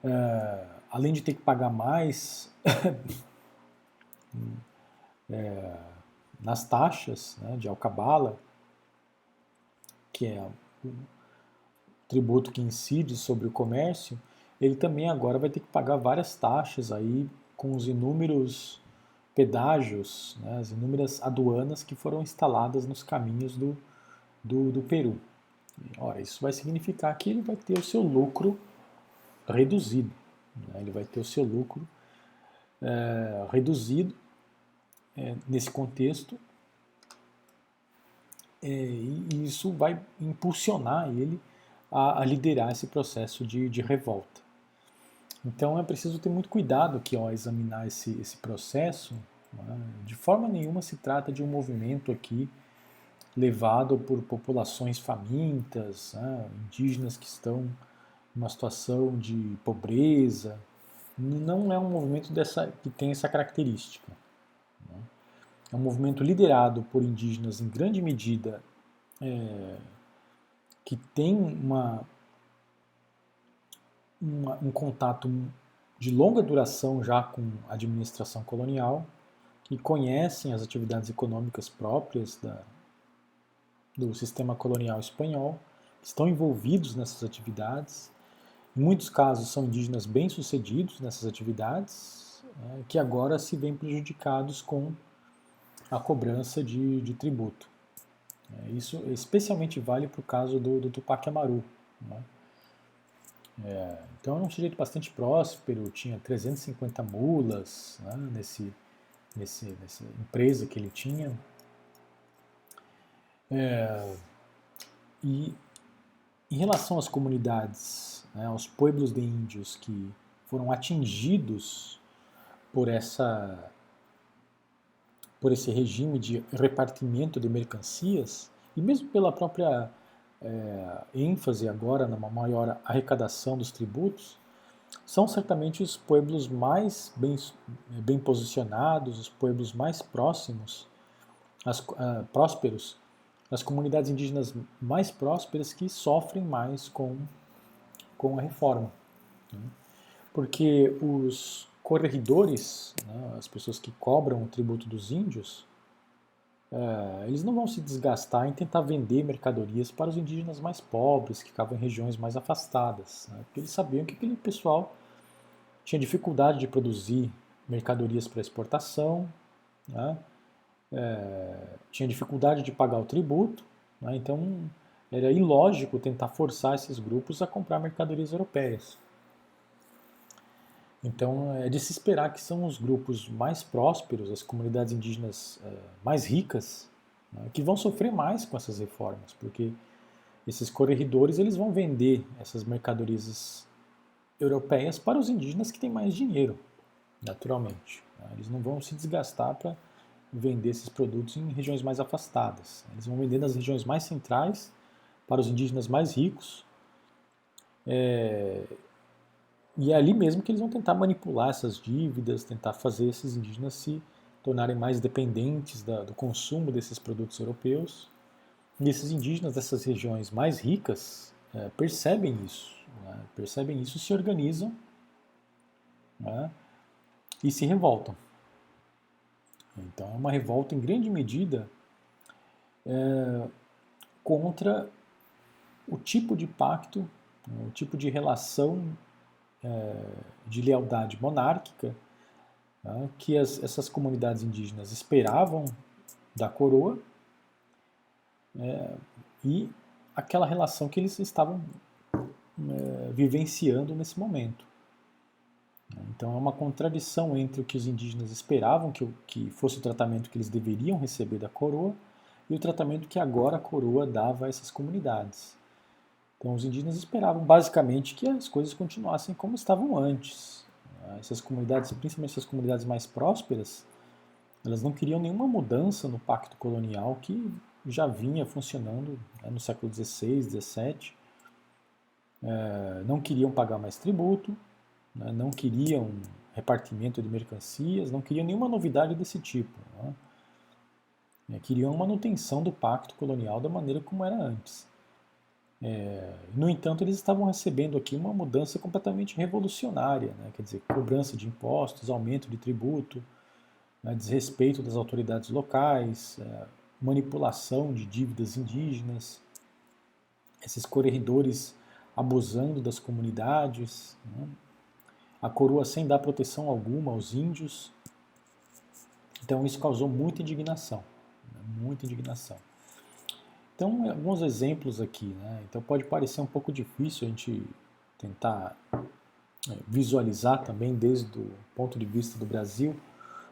Speaker 1: é, além de ter que pagar mais [laughs] é, nas taxas né, de alcabala, que é o tributo que incide sobre o comércio, ele também agora vai ter que pagar várias taxas aí com os inúmeros pedágios, né, as inúmeras aduanas que foram instaladas nos caminhos do, do, do Peru. ora, isso vai significar que ele vai ter o seu lucro reduzido. Né, ele vai ter o seu lucro é, reduzido é, nesse contexto é, e isso vai impulsionar ele a, a liderar esse processo de, de revolta. Então é preciso ter muito cuidado aqui ao examinar esse, esse processo. Né? De forma nenhuma se trata de um movimento aqui levado por populações famintas, né? indígenas que estão em uma situação de pobreza. Não é um movimento dessa, que tem essa característica. É um movimento liderado por indígenas em grande medida é, que tem uma uma, um contato de longa duração já com a administração colonial, que conhecem as atividades econômicas próprias da, do sistema colonial espanhol, estão envolvidos nessas atividades. Em muitos casos são indígenas bem-sucedidos nessas atividades, né, que agora se veem prejudicados com a cobrança de, de tributo. É, isso especialmente vale para o caso do, do Tupac Amaru. Né? É, então era um sujeito bastante próspero, tinha 350 mulas né, nesse, nesse, nessa empresa que ele tinha. É, e em relação às comunidades, né, aos pueblos de índios que foram atingidos por essa por esse regime de repartimento de mercancias e mesmo pela própria é, ênfase agora numa maior arrecadação dos tributos, são certamente os pueblos mais bem, bem posicionados, os pueblos mais próximos, as, uh, prósperos, as comunidades indígenas mais prósperas que sofrem mais com, com a reforma. Né? Porque os corregedores, né, as pessoas que cobram o tributo dos índios, é, eles não vão se desgastar em tentar vender mercadorias para os indígenas mais pobres, que ficavam em regiões mais afastadas, né? porque eles sabiam que aquele pessoal tinha dificuldade de produzir mercadorias para exportação, né? é, tinha dificuldade de pagar o tributo, né? então era ilógico tentar forçar esses grupos a comprar mercadorias europeias. Então é de se esperar que são os grupos mais prósperos, as comunidades indígenas é, mais ricas, né, que vão sofrer mais com essas reformas, porque esses corregedores eles vão vender essas mercadorias europeias para os indígenas que têm mais dinheiro, naturalmente. Né? Eles não vão se desgastar para vender esses produtos em regiões mais afastadas. Eles vão vender nas regiões mais centrais para os indígenas mais ricos. É, e é ali mesmo que eles vão tentar manipular essas dívidas, tentar fazer esses indígenas se tornarem mais dependentes da, do consumo desses produtos europeus. E esses indígenas dessas regiões mais ricas é, percebem isso, né? percebem isso, se organizam né? e se revoltam. Então é uma revolta em grande medida é, contra o tipo de pacto, né, o tipo de relação de lealdade monárquica né, que as, essas comunidades indígenas esperavam da coroa é, e aquela relação que eles estavam é, vivenciando nesse momento. Então é uma contradição entre o que os indígenas esperavam que, que fosse o tratamento que eles deveriam receber da coroa e o tratamento que agora a coroa dava a essas comunidades. Então os indígenas esperavam basicamente que as coisas continuassem como estavam antes. Essas comunidades, principalmente essas comunidades mais prósperas, elas não queriam nenhuma mudança no pacto colonial que já vinha funcionando né, no século XVI, XVII. É, não queriam pagar mais tributo, né, não queriam repartimento de mercancias, não queriam nenhuma novidade desse tipo. Né, é, queriam manutenção do pacto colonial da maneira como era antes. É, no entanto, eles estavam recebendo aqui uma mudança completamente revolucionária, né, quer dizer, cobrança de impostos, aumento de tributo, né, desrespeito das autoridades locais, é, manipulação de dívidas indígenas, esses corredores abusando das comunidades. Né, a coroa sem dar proteção alguma aos índios. Então isso causou muita indignação, né? muita indignação. Então, alguns exemplos aqui. Né? Então, pode parecer um pouco difícil a gente tentar é, visualizar também, desde o ponto de vista do Brasil,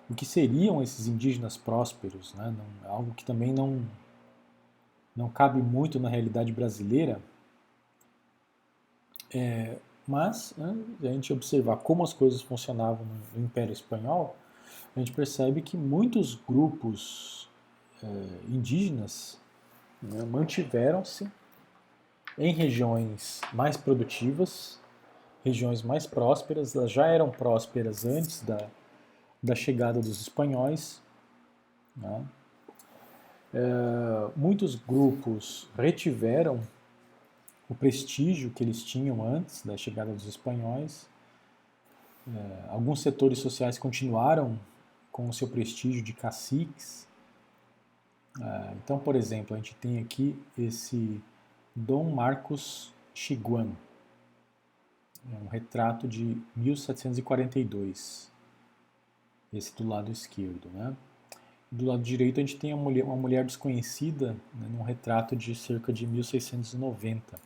Speaker 1: o que seriam esses indígenas prósperos. Né? Não, é algo que também não, não cabe muito na realidade brasileira. É, mas, né, a gente observar como as coisas funcionavam no Império Espanhol, a gente percebe que muitos grupos é, indígenas né, mantiveram-se em regiões mais produtivas, regiões mais prósperas, elas já eram prósperas antes da, da chegada dos espanhóis. Né? É, muitos grupos retiveram o prestígio que eles tinham antes da chegada dos espanhóis. É, alguns setores sociais continuaram com o seu prestígio de caciques. É, então, por exemplo, a gente tem aqui esse Dom Marcos Chiguan, é um retrato de 1742, esse do lado esquerdo, né? Do lado direito a gente tem uma mulher, uma mulher desconhecida, né, num retrato de cerca de 1690.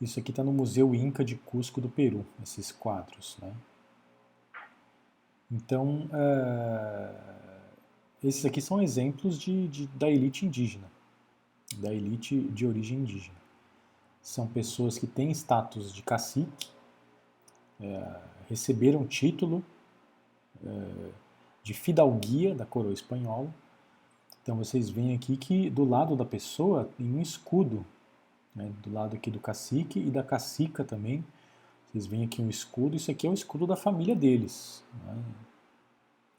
Speaker 1: Isso aqui está no Museu Inca de Cusco do Peru, esses quadros. Né? Então, uh, esses aqui são exemplos de, de, da elite indígena, da elite de origem indígena. São pessoas que têm status de cacique, é, receberam título é, de fidalguia da coroa espanhola. Então vocês veem aqui que do lado da pessoa tem um escudo né, do lado aqui do cacique e da cacica também. Vocês veem aqui um escudo, isso aqui é o escudo da família deles. Né?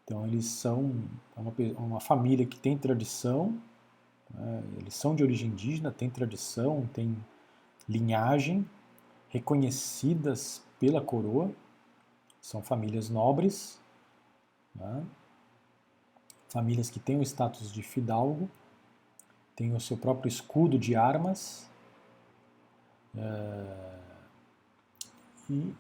Speaker 1: Então eles são uma, uma família que tem tradição, né? eles são de origem indígena, tem tradição, tem linhagem, reconhecidas pela coroa, são famílias nobres, né? famílias que têm o status de fidalgo, têm o seu próprio escudo de armas, é, e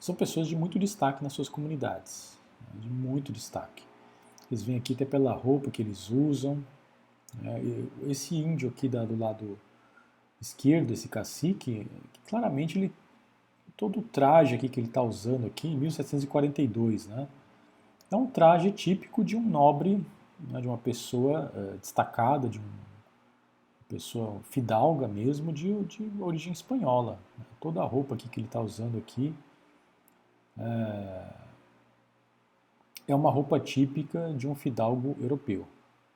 Speaker 1: são pessoas de muito destaque nas suas comunidades, de muito destaque. Eles vêm aqui até pela roupa que eles usam. Né, esse índio aqui do lado esquerdo, esse cacique, claramente ele todo o traje aqui que ele está usando aqui em 1742, né? É um traje típico de um nobre né, de uma pessoa uh, destacada, de uma pessoa fidalga mesmo, de, de origem espanhola. Né? Toda a roupa aqui que ele está usando aqui é, é uma roupa típica de um fidalgo europeu,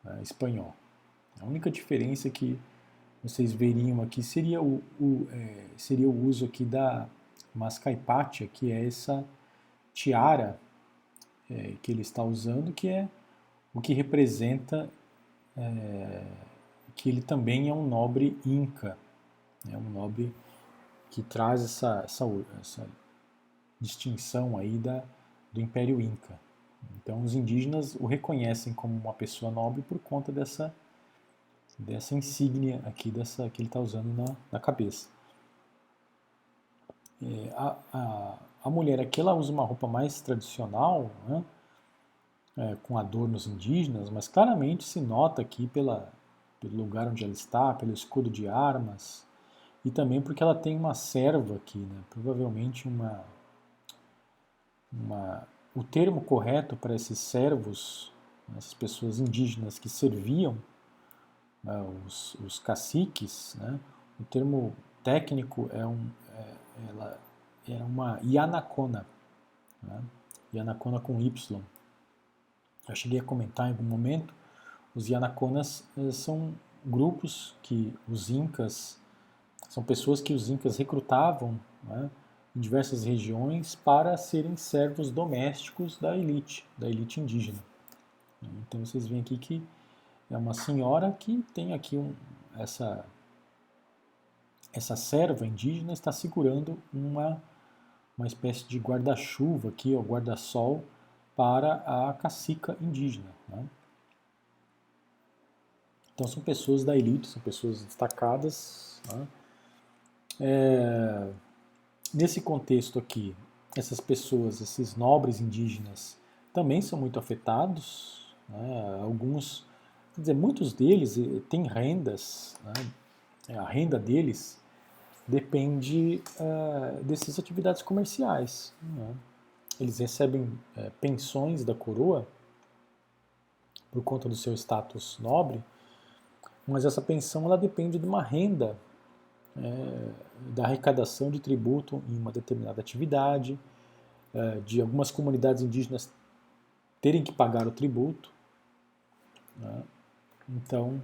Speaker 1: né, espanhol. A única diferença que vocês veriam aqui seria o, o é, seria o uso aqui da mascaipatia, que é essa tiara é, que ele está usando, que é o que representa é, que ele também é um nobre inca, é um nobre que traz essa, essa, essa distinção aí da, do Império Inca. Então os indígenas o reconhecem como uma pessoa nobre por conta dessa, dessa insígnia aqui dessa, que ele está usando na, na cabeça. É, a, a, a mulher aqui ela usa uma roupa mais tradicional, né? é, com adornos indígenas, mas claramente se nota aqui pela, pelo lugar onde ela está, pelo escudo de armas, e também porque ela tem uma serva aqui, né? provavelmente uma, uma. O termo correto para esses servos, essas pessoas indígenas que serviam né, os, os caciques, né? o termo técnico é, um, é, ela, é uma Yanacona, né? Yanacona com Y. Eu cheguei a comentar em algum momento, os Yanaconas eh, são grupos que os Incas, são pessoas que os Incas recrutavam né, em diversas regiões para serem servos domésticos da elite, da elite indígena. Então vocês veem aqui que é uma senhora que tem aqui um, essa essa serva indígena está segurando uma uma espécie de guarda-chuva aqui, ou guarda-sol para a cacica indígena. Né? Então são pessoas da elite, são pessoas destacadas. Né? É, nesse contexto aqui, essas pessoas, esses nobres indígenas, também são muito afetados. Né? Alguns, quer dizer, muitos deles eh, têm rendas, né? a renda deles depende uh, dessas atividades comerciais. Né? Eles recebem uh, pensões da coroa por conta do seu status nobre, mas essa pensão ela depende de uma renda é, da arrecadação de tributo em uma determinada atividade, é, de algumas comunidades indígenas terem que pagar o tributo. Né? Então,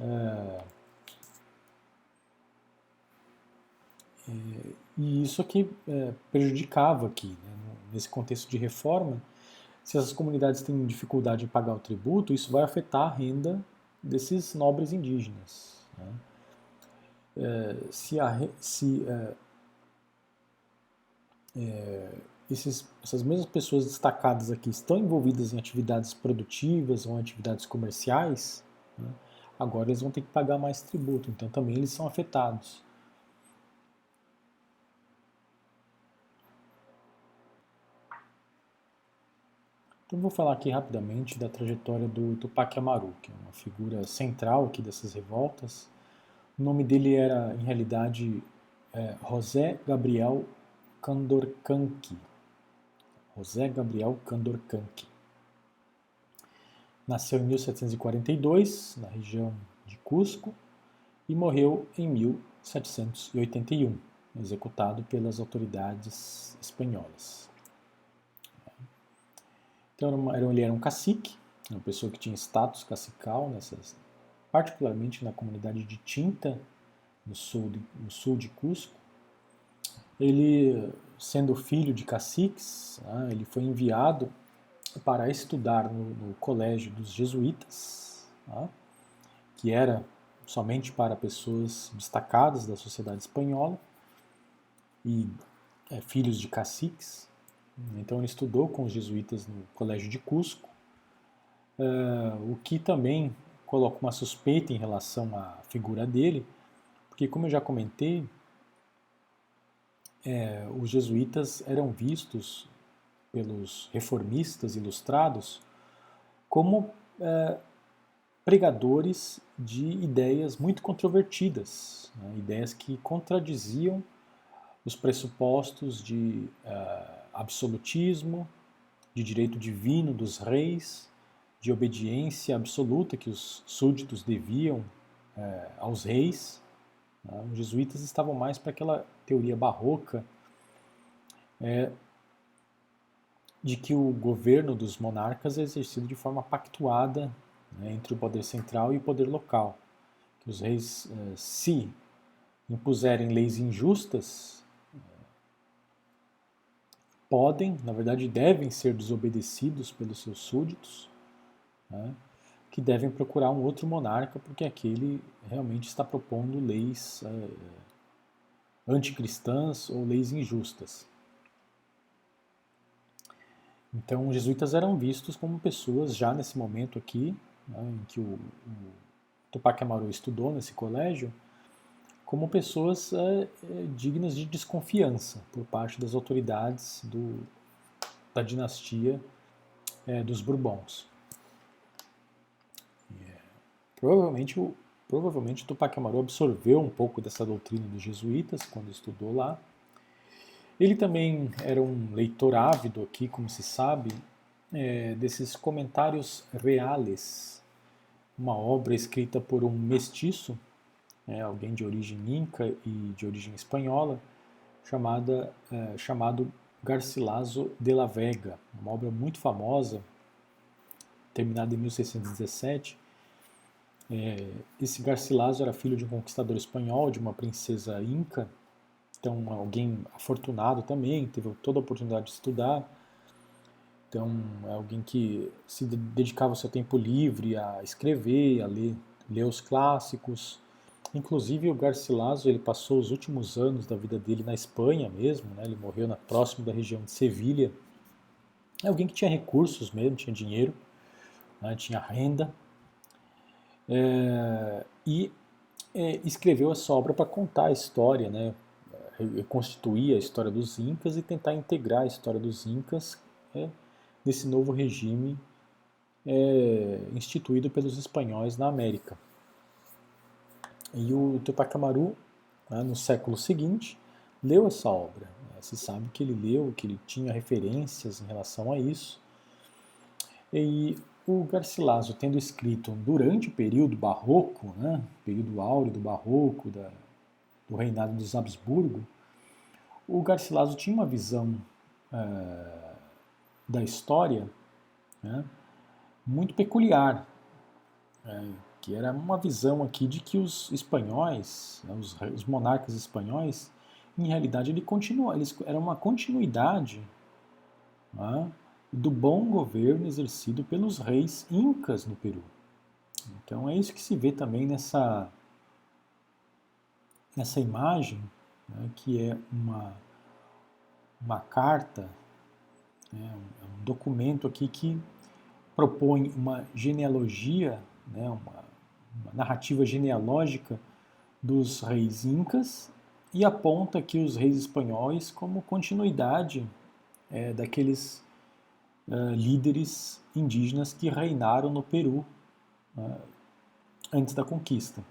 Speaker 1: é, é e isso aqui é, prejudicava aqui, né? nesse contexto de reforma, se essas comunidades têm dificuldade em pagar o tributo, isso vai afetar a renda desses nobres indígenas. Né? É, se, a, se é, esses, essas mesmas pessoas destacadas aqui estão envolvidas em atividades produtivas ou atividades comerciais, né, agora eles vão ter que pagar mais tributo, então também eles são afetados. Então vou falar aqui rapidamente da trajetória do Tupac Amaru, que é uma figura central aqui dessas revoltas. O nome dele era, em realidade, é, José Gabriel Candorcanqui. José Gabriel Candorcanqui. Nasceu em 1742, na região de Cusco, e morreu em 1781, executado pelas autoridades espanholas. Então ele era um cacique, uma pessoa que tinha status cacical, nessas, particularmente na comunidade de Tinta, no sul de, no sul de Cusco. Ele, sendo filho de caciques, né, ele foi enviado para estudar no, no colégio dos jesuítas, né, que era somente para pessoas destacadas da sociedade espanhola e é, filhos de caciques. Então ele estudou com os jesuítas no Colégio de Cusco, uh, o que também coloca uma suspeita em relação à figura dele, porque como eu já comentei, é, os jesuítas eram vistos pelos reformistas ilustrados como é, pregadores de ideias muito controvertidas, né, ideias que contradiziam os pressupostos de uh, absolutismo, de direito divino dos reis de obediência absoluta que os súditos deviam é, aos reis. Né? Os jesuítas estavam mais para aquela teoria barroca é, de que o governo dos monarcas é exercido de forma pactuada né, entre o poder central e o poder local. Que os reis, é, se impuserem leis injustas, podem, na verdade devem ser desobedecidos pelos seus súditos, né, que devem procurar um outro monarca porque aquele realmente está propondo leis é, anticristãs ou leis injustas. Então, os jesuítas eram vistos como pessoas, já nesse momento aqui, né, em que o, o Tupac Amaru estudou nesse colégio, como pessoas é, é, dignas de desconfiança por parte das autoridades do, da dinastia é, dos Bourbons. É, provavelmente, o, provavelmente Tupac Amaru absorveu um pouco dessa doutrina dos jesuítas quando estudou lá. Ele também era um leitor ávido aqui, como se sabe, é, desses comentários reales, uma obra escrita por um mestiço né, alguém de origem inca e de origem espanhola, chamada, é, chamado Garcilaso de la Vega, uma obra muito famosa, terminada em 1617. É, esse Garcilaso era filho de um conquistador espanhol, de uma princesa inca, então alguém afortunado também, teve toda a oportunidade de estudar. Então, é alguém que se dedicava o seu tempo livre a escrever, a ler, ler os clássicos, Inclusive o Garcilaso ele passou os últimos anos da vida dele na Espanha mesmo, né? ele morreu na, próximo da região de Sevilha. É alguém que tinha recursos mesmo, tinha dinheiro, né? tinha renda, é, e é, escreveu essa obra para contar a história, né? reconstituir a história dos Incas e tentar integrar a história dos Incas é, nesse novo regime é, instituído pelos espanhóis na América. E o Tupac Amaru, né, no século seguinte, leu essa obra. Né? Se sabe que ele leu, que ele tinha referências em relação a isso. E o Garcilaso, tendo escrito durante o período barroco, né, período áureo do barroco, da, do reinado dos Habsburgo, o Garcilaso tinha uma visão é, da história né, muito peculiar. É, que era uma visão aqui de que os espanhóis, né, os, os, monarcas espanhóis, em realidade ele continua, eles, era uma continuidade né, do bom governo exercido pelos reis incas no Peru. Então é isso que se vê também nessa, nessa imagem, né, que é uma, uma carta, né, um documento aqui que propõe uma genealogia, né, uma, uma narrativa genealógica dos reis incas e aponta aqui os reis espanhóis como continuidade é, daqueles uh, líderes indígenas que reinaram no Peru uh, antes da conquista.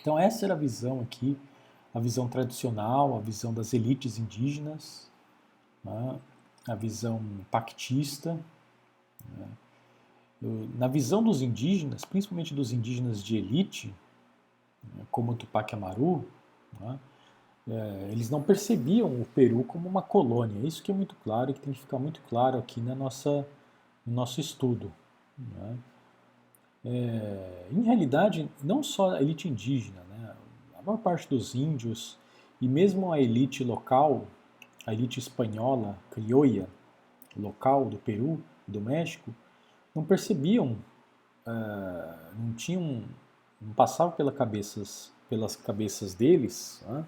Speaker 1: Então essa era a visão aqui, a visão tradicional, a visão das elites indígenas, né, a visão pactista. Né, na visão dos indígenas, principalmente dos indígenas de elite, né, como Tupac Amaru, né, é, eles não percebiam o Peru como uma colônia. Isso que é muito claro e que tem que ficar muito claro aqui na nossa, no nosso estudo. Né. É, em realidade, não só a elite indígena, né, a maior parte dos índios e mesmo a elite local, a elite espanhola, criolla, local do Peru e do México, não percebiam, uh, não tinham, não passava pela cabeças, pelas cabeças deles né,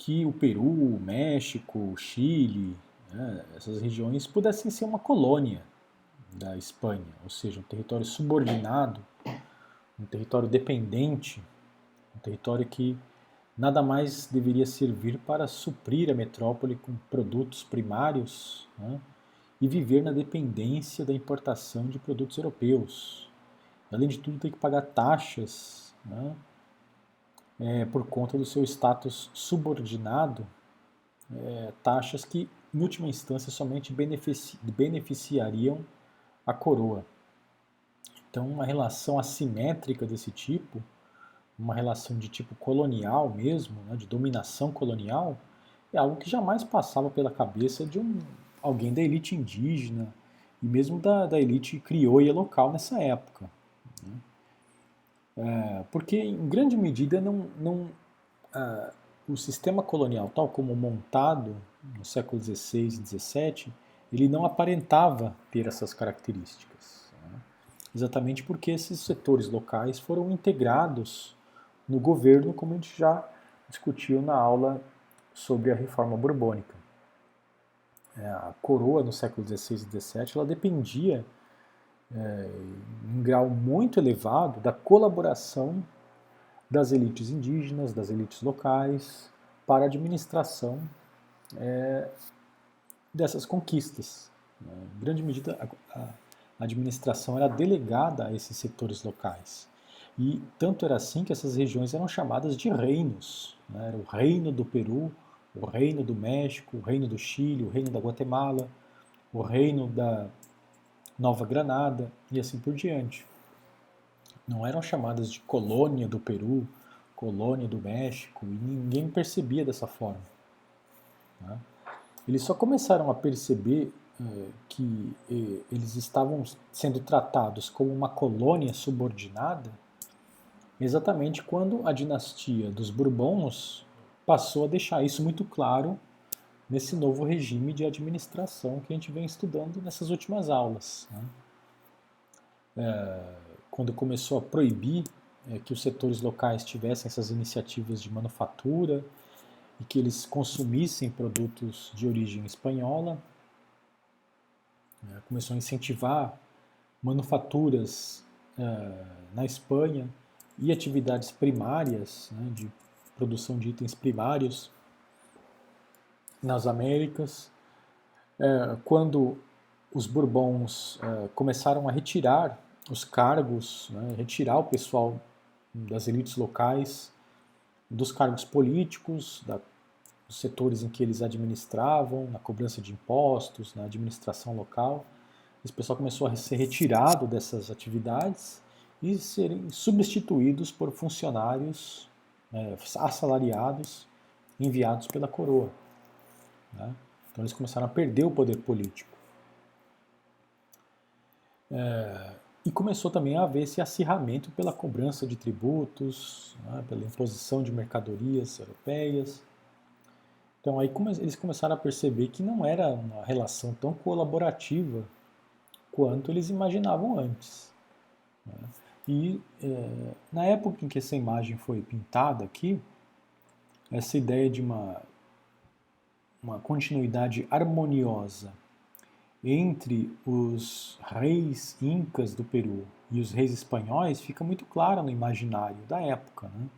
Speaker 1: que o Peru, o México, o Chile, né, essas regiões pudessem ser uma colônia da Espanha, ou seja, um território subordinado, um território dependente, um território que nada mais deveria servir para suprir a metrópole com produtos primários, né, e viver na dependência da importação de produtos europeus. Além de tudo, tem que pagar taxas né, é, por conta do seu status subordinado, é, taxas que, em última instância, somente benefici beneficiariam a coroa. Então, uma relação assimétrica desse tipo, uma relação de tipo colonial mesmo, né, de dominação colonial, é algo que jamais passava pela cabeça de um, alguém da elite indígena e mesmo da, da elite crioula local nessa época. Né? É, porque, em grande medida, não, não, uh, o sistema colonial, tal como montado no século XVI e XVII, ele não aparentava ter essas características. Né? Exatamente porque esses setores locais foram integrados no governo, como a gente já discutiu na aula sobre a reforma borbônica. É, a coroa no século XVI e XVII ela dependia é, em grau muito elevado da colaboração das elites indígenas, das elites locais, para a administração é, dessas conquistas. Né? Em grande medida, a, a administração era delegada a esses setores locais. E tanto era assim que essas regiões eram chamadas de reinos. Né? Era o reino do Peru, o reino do México, o reino do Chile, o reino da Guatemala, o reino da Nova Granada e assim por diante. Não eram chamadas de colônia do Peru, colônia do México, e ninguém percebia dessa forma. Né? Eles só começaram a perceber eh, que eh, eles estavam sendo tratados como uma colônia subordinada exatamente quando a dinastia dos Bourbons passou a deixar isso muito claro nesse novo regime de administração que a gente vem estudando nessas últimas aulas. Né? É, quando começou a proibir é, que os setores locais tivessem essas iniciativas de manufatura e que eles consumissem produtos de origem espanhola, é, começou a incentivar manufaturas é, na Espanha e atividades primárias né, de produção de itens primários nas Américas. É, quando os Bourbons é, começaram a retirar os cargos, né, retirar o pessoal das elites locais dos cargos políticos, da, dos setores em que eles administravam, na cobrança de impostos, na administração local. Esse pessoal começou a ser retirado dessas atividades e serem substituídos por funcionários é, assalariados enviados pela coroa. Né? Então eles começaram a perder o poder político. É, e começou também a haver esse acirramento pela cobrança de tributos, né, pela imposição de mercadorias europeias. Então aí eles começaram a perceber que não era uma relação tão colaborativa quanto eles imaginavam antes. Né? E é, na época em que essa imagem foi pintada aqui, essa ideia de uma, uma continuidade harmoniosa entre os reis incas do Peru e os reis espanhóis fica muito clara no imaginário da época. Né?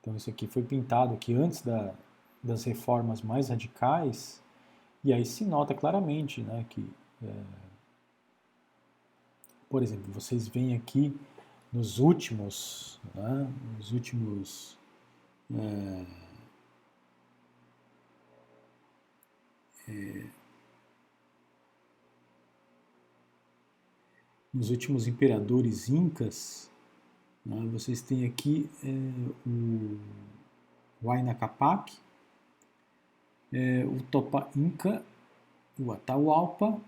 Speaker 1: Então isso aqui foi pintado aqui antes da, das reformas mais radicais e aí se nota claramente né, que, é, por exemplo, vocês veem aqui nos últimos, né, nos últimos é, nos últimos imperadores incas, né, vocês têm aqui é, o Huayna Capac, é, o Topa Inca, o Atahualpa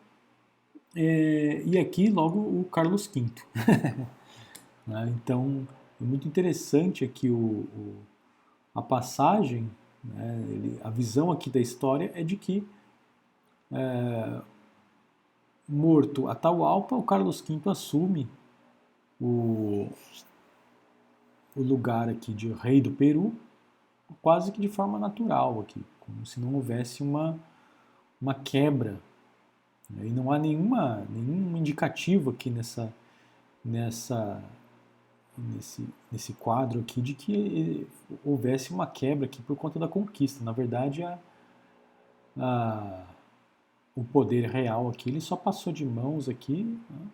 Speaker 1: é, e aqui logo o Carlos V. [laughs] né, então é muito interessante aqui o, o a passagem, né, ele, a visão aqui da história é de que é, morto Atahualpa, o Carlos V assume o, o lugar aqui de rei do Peru, quase que de forma natural aqui, como se não houvesse uma, uma quebra. E não há nenhuma, nenhum indicativo aqui nessa, nessa, nesse, nesse quadro aqui de que houvesse uma quebra aqui por conta da conquista. Na verdade, a, a o poder real aqui, ele só passou de mãos aqui, né?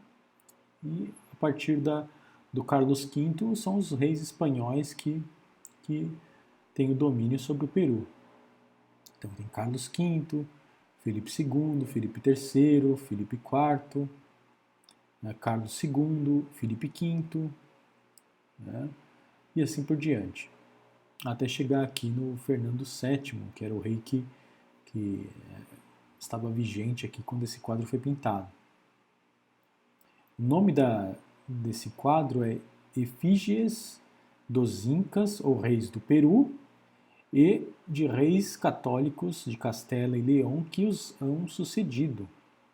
Speaker 1: e a partir da, do Carlos V são os reis espanhóis que, que têm o domínio sobre o Peru. Então tem Carlos V, Felipe II, Felipe III, Felipe IV, né, Carlos II, Felipe V, né, e assim por diante. Até chegar aqui no Fernando VII, que era o rei que, que estava vigente aqui quando esse quadro foi pintado. O nome da, desse quadro é Efígies dos Incas, ou Reis do Peru, e de reis católicos de Castela e Leão que os han sucedido.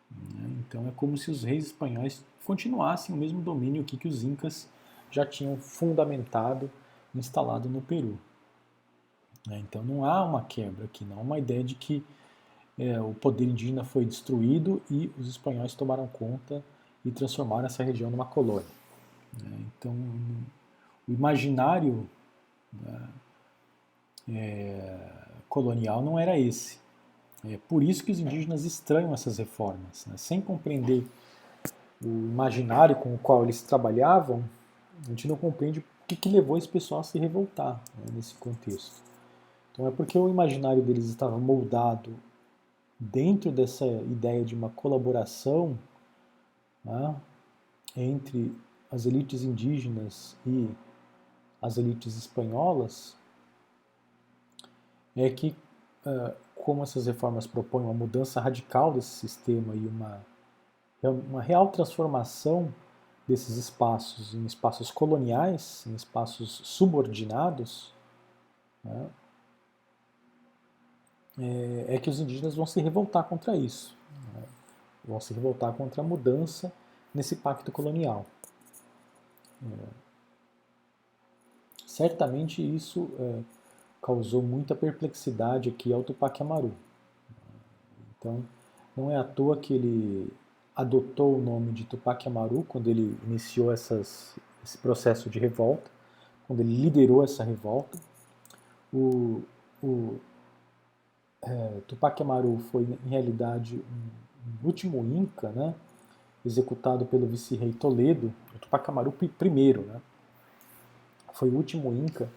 Speaker 1: Né? Então é como se os reis espanhóis continuassem o mesmo domínio aqui que os incas já tinham fundamentado, instalado no Peru. Né? Então não há uma quebra aqui, não há uma ideia de que é, o poder indígena foi destruído e os espanhóis tomaram conta e transformaram essa região numa colônia. Né? Então o imaginário né, é, colonial não era esse. É por isso que os indígenas estranham essas reformas. Né? Sem compreender o imaginário com o qual eles trabalhavam, a gente não compreende o que, que levou esse pessoal a se revoltar né, nesse contexto. Então é porque o imaginário deles estava moldado dentro dessa ideia de uma colaboração né, entre as elites indígenas e as elites espanholas, é que, uh, como essas reformas propõem uma mudança radical desse sistema e uma, uma real transformação desses espaços em espaços coloniais, em espaços subordinados, né, é, é, que os indígenas vão se revoltar contra isso, né, vão se revoltar contra a mudança nesse pacto colonial. É, certamente isso é, causou muita perplexidade aqui ao Tupac Amaru. Então, não é à toa que ele adotou o nome de Tupac Amaru quando ele iniciou essas, esse processo de revolta, quando ele liderou essa revolta. O, o é, Tupac Amaru foi, em realidade, um, último Inca, né, executado pelo vice-rei Toledo, o Tupac Amaru I, né, foi o último Inca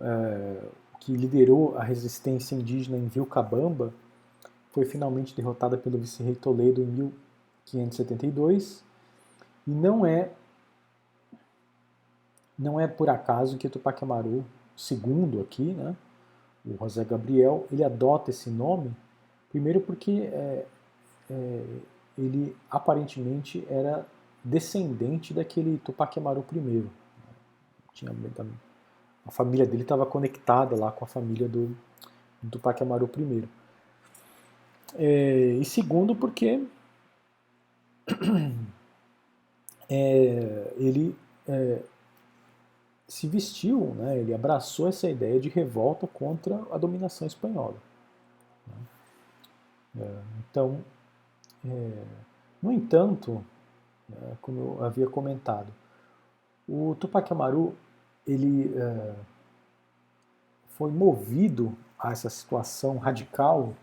Speaker 1: é, que liderou a resistência indígena em Vilcabamba, foi finalmente derrotada pelo vice-rei Toledo em 1572 e não é não é por acaso que Tupac Amaru II aqui, né, o José Gabriel, ele adota esse nome, primeiro porque é, é, ele aparentemente era descendente daquele Tupac Amaru I. Tinha a família dele estava conectada lá com a família do, do Tupac Amaru I. É, e segundo, porque [clears throat] é, ele é, se vestiu, né, ele abraçou essa ideia de revolta contra a dominação espanhola. Né. É, então, é, no entanto, né, como eu havia comentado, o Tupac Amaru ele é, foi movido a essa situação radical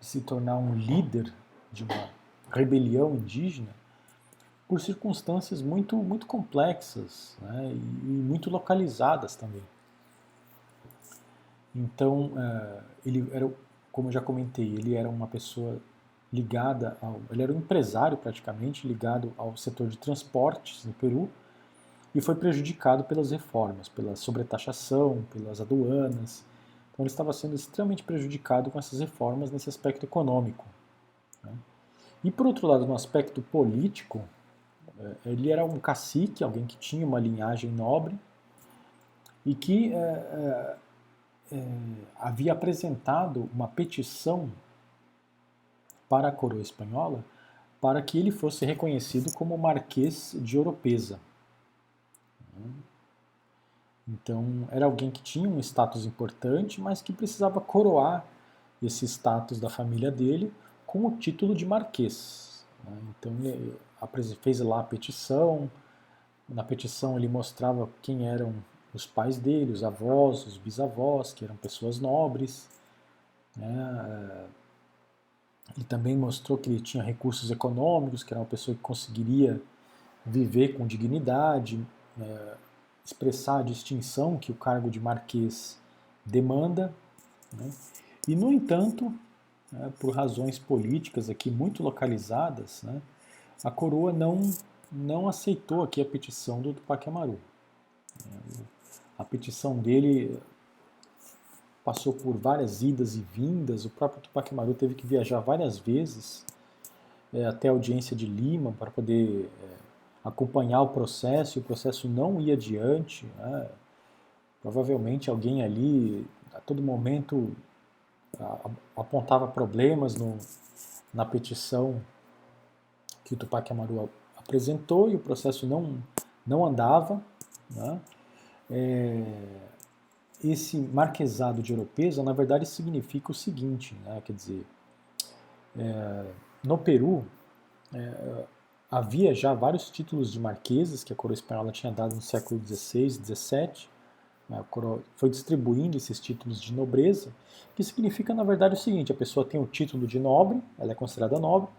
Speaker 1: de se tornar um líder de uma rebelião indígena por circunstâncias muito, muito complexas né, e muito localizadas também. Então, é, ele era, como eu já comentei, ele era uma pessoa ligada ao. Ele era um empresário praticamente ligado ao setor de transportes no Peru e foi prejudicado pelas reformas, pela sobretaxação, pelas aduanas. Então ele estava sendo extremamente prejudicado com essas reformas nesse aspecto econômico. Né? E por outro lado, no aspecto político, ele era um cacique, alguém que tinha uma linhagem nobre e que é, é, é, havia apresentado uma petição para a coroa espanhola para que ele fosse reconhecido como Marquês de Oropesa. Então, era alguém que tinha um status importante, mas que precisava coroar esse status da família dele com o título de marquês. Né? Então, fez lá a petição. Na petição, ele mostrava quem eram os pais dele, os avós, os bisavós, que eram pessoas nobres. Né? Ele também mostrou que ele tinha recursos econômicos, que era uma pessoa que conseguiria viver com dignidade, é, expressar a distinção que o cargo de marquês demanda. Né? E, no entanto, né, por razões políticas aqui muito localizadas, né, a coroa não, não aceitou aqui a petição do Tupac Amaru. A petição dele passou por várias idas e vindas, o próprio Tupac Amaru teve que viajar várias vezes é, até a audiência de Lima para poder é, acompanhar o processo, e o processo não ia adiante. Né? Provavelmente alguém ali, a todo momento, apontava problemas no, na petição que o Tupac Amaru apresentou e o processo não, não andava. Né? É, esse marquesado de Oropesa, na verdade, significa o seguinte, né? quer dizer, é, no Peru é, havia já vários títulos de marqueses que a coroa espanhola tinha dado no século XVI XVII, a coroa foi distribuindo esses títulos de nobreza, que significa, na verdade, o seguinte, a pessoa tem o título de nobre, ela é considerada nobre,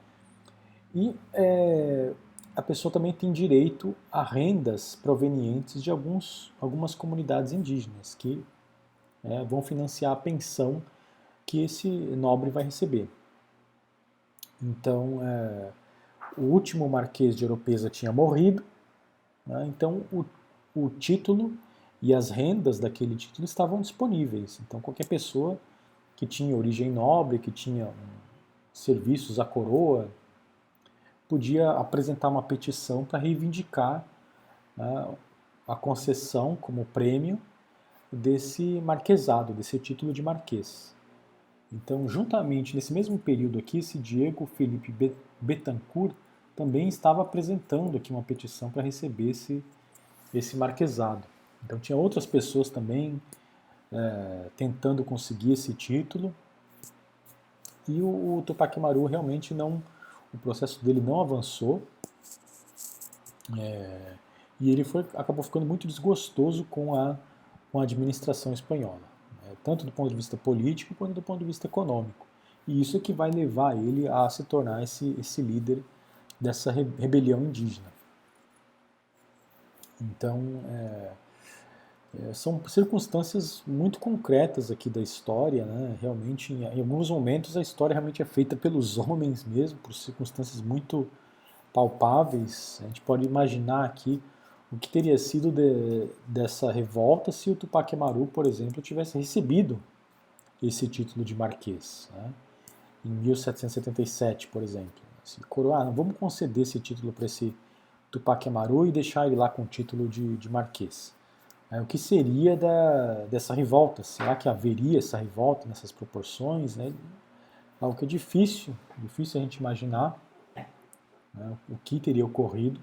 Speaker 1: e é, a pessoa também tem direito a rendas provenientes de alguns, algumas comunidades indígenas que é, vão financiar a pensão que esse nobre vai receber. Então, é, o último marquês de Oropesa tinha morrido, né, então o, o título e as rendas daquele título estavam disponíveis. Então, qualquer pessoa que tinha origem nobre, que tinha um, serviços à coroa, podia apresentar uma petição para reivindicar né, a concessão como prêmio desse marquesado, desse título de marquês. Então, juntamente nesse mesmo período aqui, esse Diego Felipe Betancourt também estava apresentando aqui uma petição para receber esse, esse marquesado. Então, tinha outras pessoas também é, tentando conseguir esse título. E o, o Tupac Amaru realmente não o processo dele não avançou é, e ele foi, acabou ficando muito desgostoso com a, com a administração espanhola, né, tanto do ponto de vista político quanto do ponto de vista econômico. E isso é que vai levar ele a se tornar esse, esse líder dessa rebelião indígena. Então, é, é, são circunstâncias muito concretas aqui da história, né? Realmente, em, em, alguns momentos a história realmente é feita pelos [laughs] homens mesmo, por circunstâncias muito palpáveis. A gente pode imaginar aqui o que teria sido de, dessa revolta se o Tupac Amaru, por exemplo, tivesse recebido esse título de marquês, né? em 1777, por exemplo. Se coroar, ah, vamos conceder esse título para esse Tupac Amaru e deixar ele lá com o título de, de marquês. O que seria da, dessa revolta? Será que haveria essa revolta nessas proporções? Né? Algo que é difícil, difícil a gente imaginar né, o que teria ocorrido.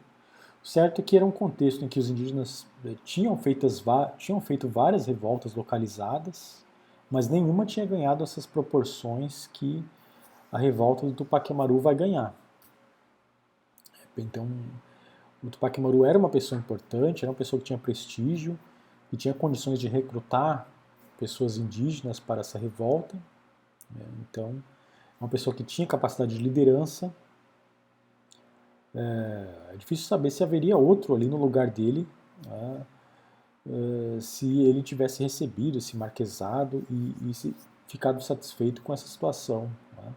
Speaker 1: O certo é que era um contexto em que os indígenas eh, tinham, feitas, tinham feito várias revoltas localizadas, mas nenhuma tinha ganhado essas proporções que a revolta do Tupac Amaru vai ganhar. Então, o Tupac Amaru era uma pessoa importante, era uma pessoa que tinha prestígio, e tinha condições de recrutar pessoas indígenas para essa revolta. Né? Então, uma pessoa que tinha capacidade de liderança. É, é difícil saber se haveria outro ali no lugar dele, né? é, se ele tivesse recebido esse marquesado e, e se, ficado satisfeito com essa situação. Né?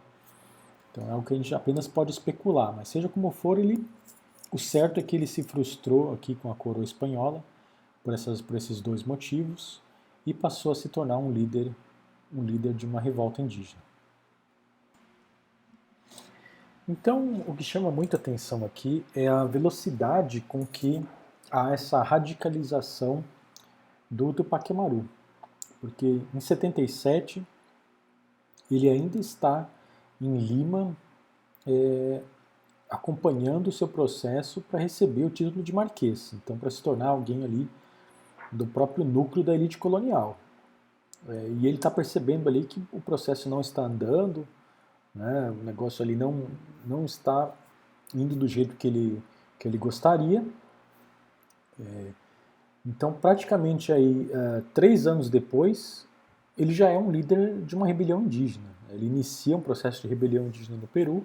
Speaker 1: Então é algo que a gente apenas pode especular, mas seja como for, ele, o certo é que ele se frustrou aqui com a coroa espanhola por, essas, por esses dois motivos e passou a se tornar um líder, um líder de uma revolta indígena. Então, o que chama muita atenção aqui é a velocidade com que há essa radicalização do Tupac Amaru, porque em 77 ele ainda está em Lima é, acompanhando o seu processo para receber o título de marquês, então para se tornar alguém ali do próprio núcleo da elite colonial. É, e ele está percebendo ali que o processo não está andando, né, o negócio ali não, não está indo do jeito que ele, que ele gostaria. É, então, praticamente aí, é, três anos depois, ele já é um líder de uma rebelião indígena. Ele inicia um processo de rebelião indígena no Peru,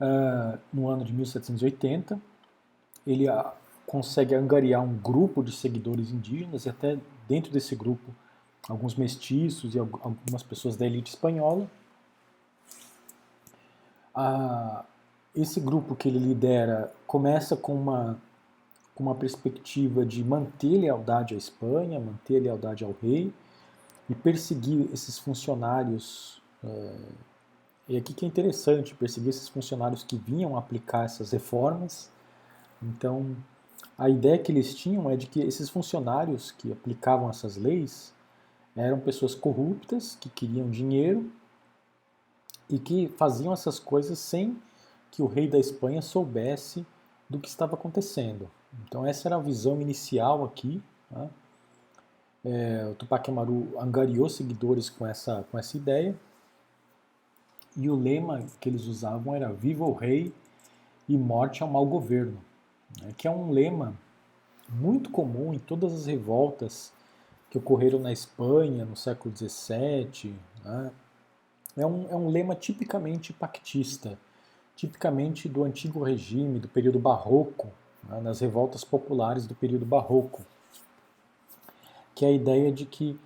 Speaker 1: é, no ano de 1780. Ele consegue angariar um grupo de seguidores indígenas e até dentro desse grupo alguns mestiços e algumas pessoas da elite espanhola. Ah, esse grupo que ele lidera começa com uma, com uma perspectiva de manter lealdade à Espanha, manter lealdade ao rei e perseguir esses funcionários. É, e aqui que é interessante, perseguir esses funcionários que vinham aplicar essas reformas. Então, a ideia que eles tinham é de que esses funcionários que aplicavam essas leis eram pessoas corruptas, que queriam dinheiro e que faziam essas coisas sem que o rei da Espanha soubesse do que estava acontecendo. Então essa era a visão inicial aqui. Né? É, o Tupac Amaru angariou seguidores com essa, com essa ideia. E o lema que eles usavam era Viva o Rei e Morte ao Mau Governo, né? que é um lema muito comum em todas as revoltas que ocorreram na Espanha no século XVII. Né? É, um, é um lema tipicamente pactista, tipicamente do antigo regime, do período barroco, né? nas revoltas populares do período barroco, que é a ideia de que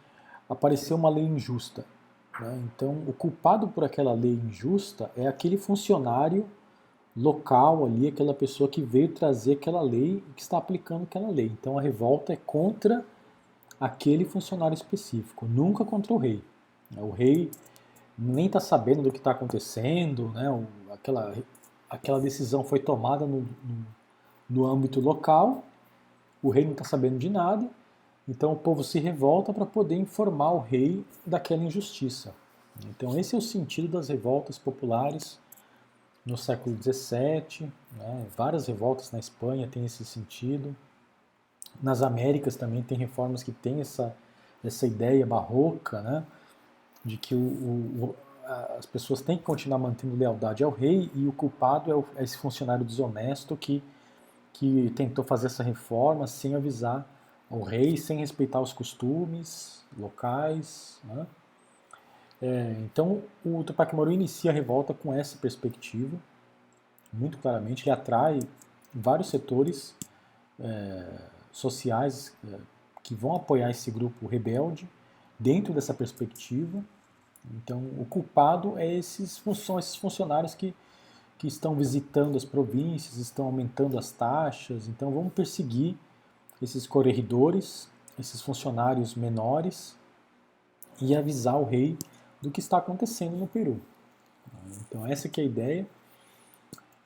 Speaker 1: apareceu uma lei injusta. Né? Então, o culpado por aquela lei injusta é aquele funcionário local ali, aquela pessoa que veio trazer aquela lei e que está aplicando aquela lei. Então, a revolta é contra aquele funcionário específico, nunca contra o rei. O rei nem está sabendo do que está acontecendo, né? aquela, aquela decisão foi tomada no, no, no âmbito local, o rei não está sabendo de nada, então o povo se revolta para poder informar o rei daquela injustiça. Então esse é o sentido das revoltas populares no século XVII, né? várias revoltas na Espanha têm esse sentido. Nas Américas também tem reformas que têm essa, essa ideia barroca, né, de que o, o, as pessoas têm que continuar mantendo lealdade ao rei e o culpado é, o, é, esse funcionário desonesto que, que tentou fazer essa reforma sem avisar ao rei, sem respeitar os costumes locais. Né. É, então o Tupac Amaru inicia a revolta com essa perspectiva, muito claramente, ele atrai vários setores é, sociais é, que vão apoiar esse grupo rebelde dentro dessa perspectiva. Então, o culpado é esses, são esses funcionários que, que estão visitando as províncias, estão aumentando as taxas. Então, vamos perseguir esses corregedores, esses funcionários menores e avisar o rei do que está acontecendo no Peru. Então, essa que é a ideia.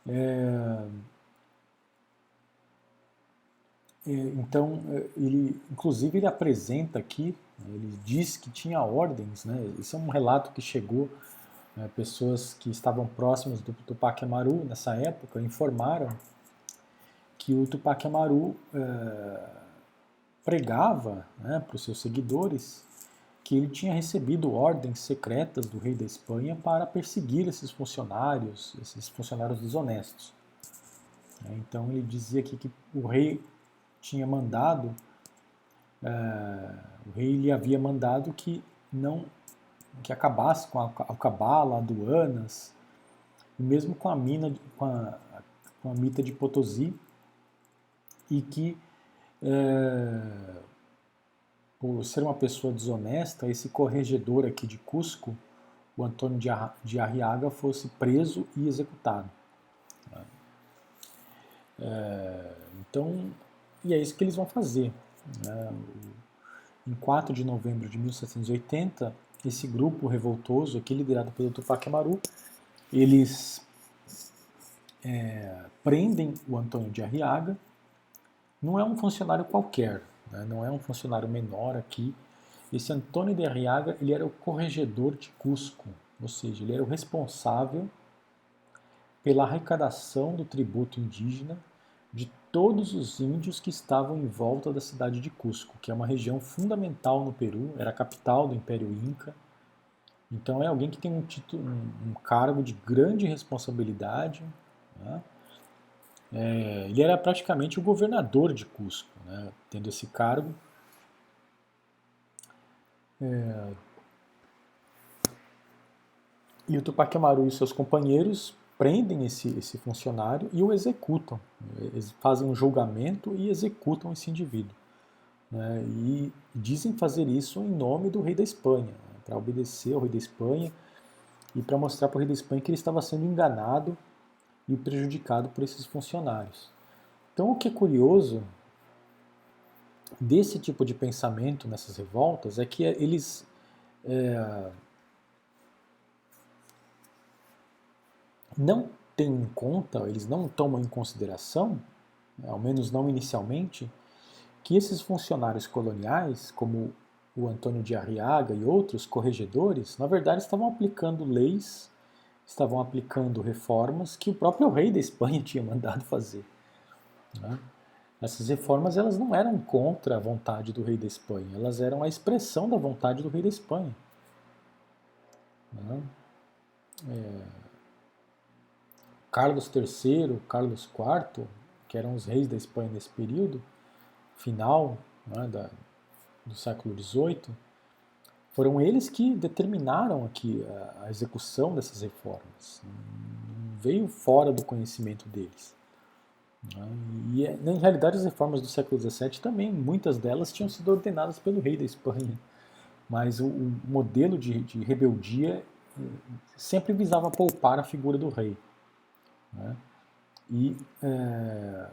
Speaker 1: É, é, então, é, ele, inclusive, ele apresenta aqui, né, ele diz que tinha ordens, né? Isso é um relato que chegou, né, pessoas que estavam próximas do Tupac Amaru nessa época informaram que o Tupac Amaru é, pregava né, para os seus seguidores que ele tinha recebido ordens secretas do rei da Espanha para perseguir esses funcionários, esses funcionários desonestos. Então ele dizia aqui que o rei tinha mandado, é, o rei lhe havia mandado que não que acabasse com a Alcabala, aduanas, e mesmo com a mina, com a, com a mita de Potosí, e que é, por ser uma pessoa desonesta, esse corregedor aqui de Cusco, o Antônio de Arriaga, fosse preso e executado. É, então, e é isso que eles vão fazer. Né? Em 4 de novembro de 1780, esse grupo revoltoso, aqui liderado pelo Tupac Amaru, eles é, prendem o Antônio de Arriaga. Não é um funcionário qualquer, né? não é um funcionário menor aqui. Esse Antônio de Arriaga, ele era o corregedor de Cusco, ou seja, ele era o responsável pela arrecadação do tributo indígena de todos os índios que estavam em volta da cidade de Cusco, que é uma região fundamental no Peru, era a capital do Império Inca. Então é alguém que tem um, título, um, um cargo de grande responsabilidade. Né? É, ele era praticamente o governador de Cusco, né? tendo esse cargo. É, e o Tupac Amaru e seus companheiros prendem esse, esse funcionário e o executam. Eles fazem um julgamento e executam esse indivíduo. Né? E dizem fazer isso em nome do rei da Espanha, né? para obedecer ao rei da Espanha e para mostrar para o rei da Espanha que ele estava sendo enganado e prejudicado por esses funcionários. Então, o que é curioso desse tipo de pensamento nessas revoltas é que eles é, não têm em conta, eles não tomam em consideração, né, ao menos não inicialmente, que esses funcionários coloniais, como o Antônio de Arriaga e outros corregedores, na verdade estavam aplicando leis, estavam aplicando reformas que o próprio rei da Espanha [laughs] tinha mandado fazer. Né? Essas reformas elas não eram contra a vontade do rei da Espanha, elas eram a expressão da vontade do rei da Espanha. Né? É... Carlos III, Carlos IV, que eram os reis da Espanha nesse período, final né, da, do século XVIII, foram eles que determinaram aqui a, a execução dessas reformas. Veio fora do conhecimento deles. E, na realidade, as reformas do século XVII também, muitas delas tinham sido ordenadas pelo rei da Espanha. Mas o, o modelo de, de, rebeldia eh, sempre visava poupar a figura do rei. Né? E é,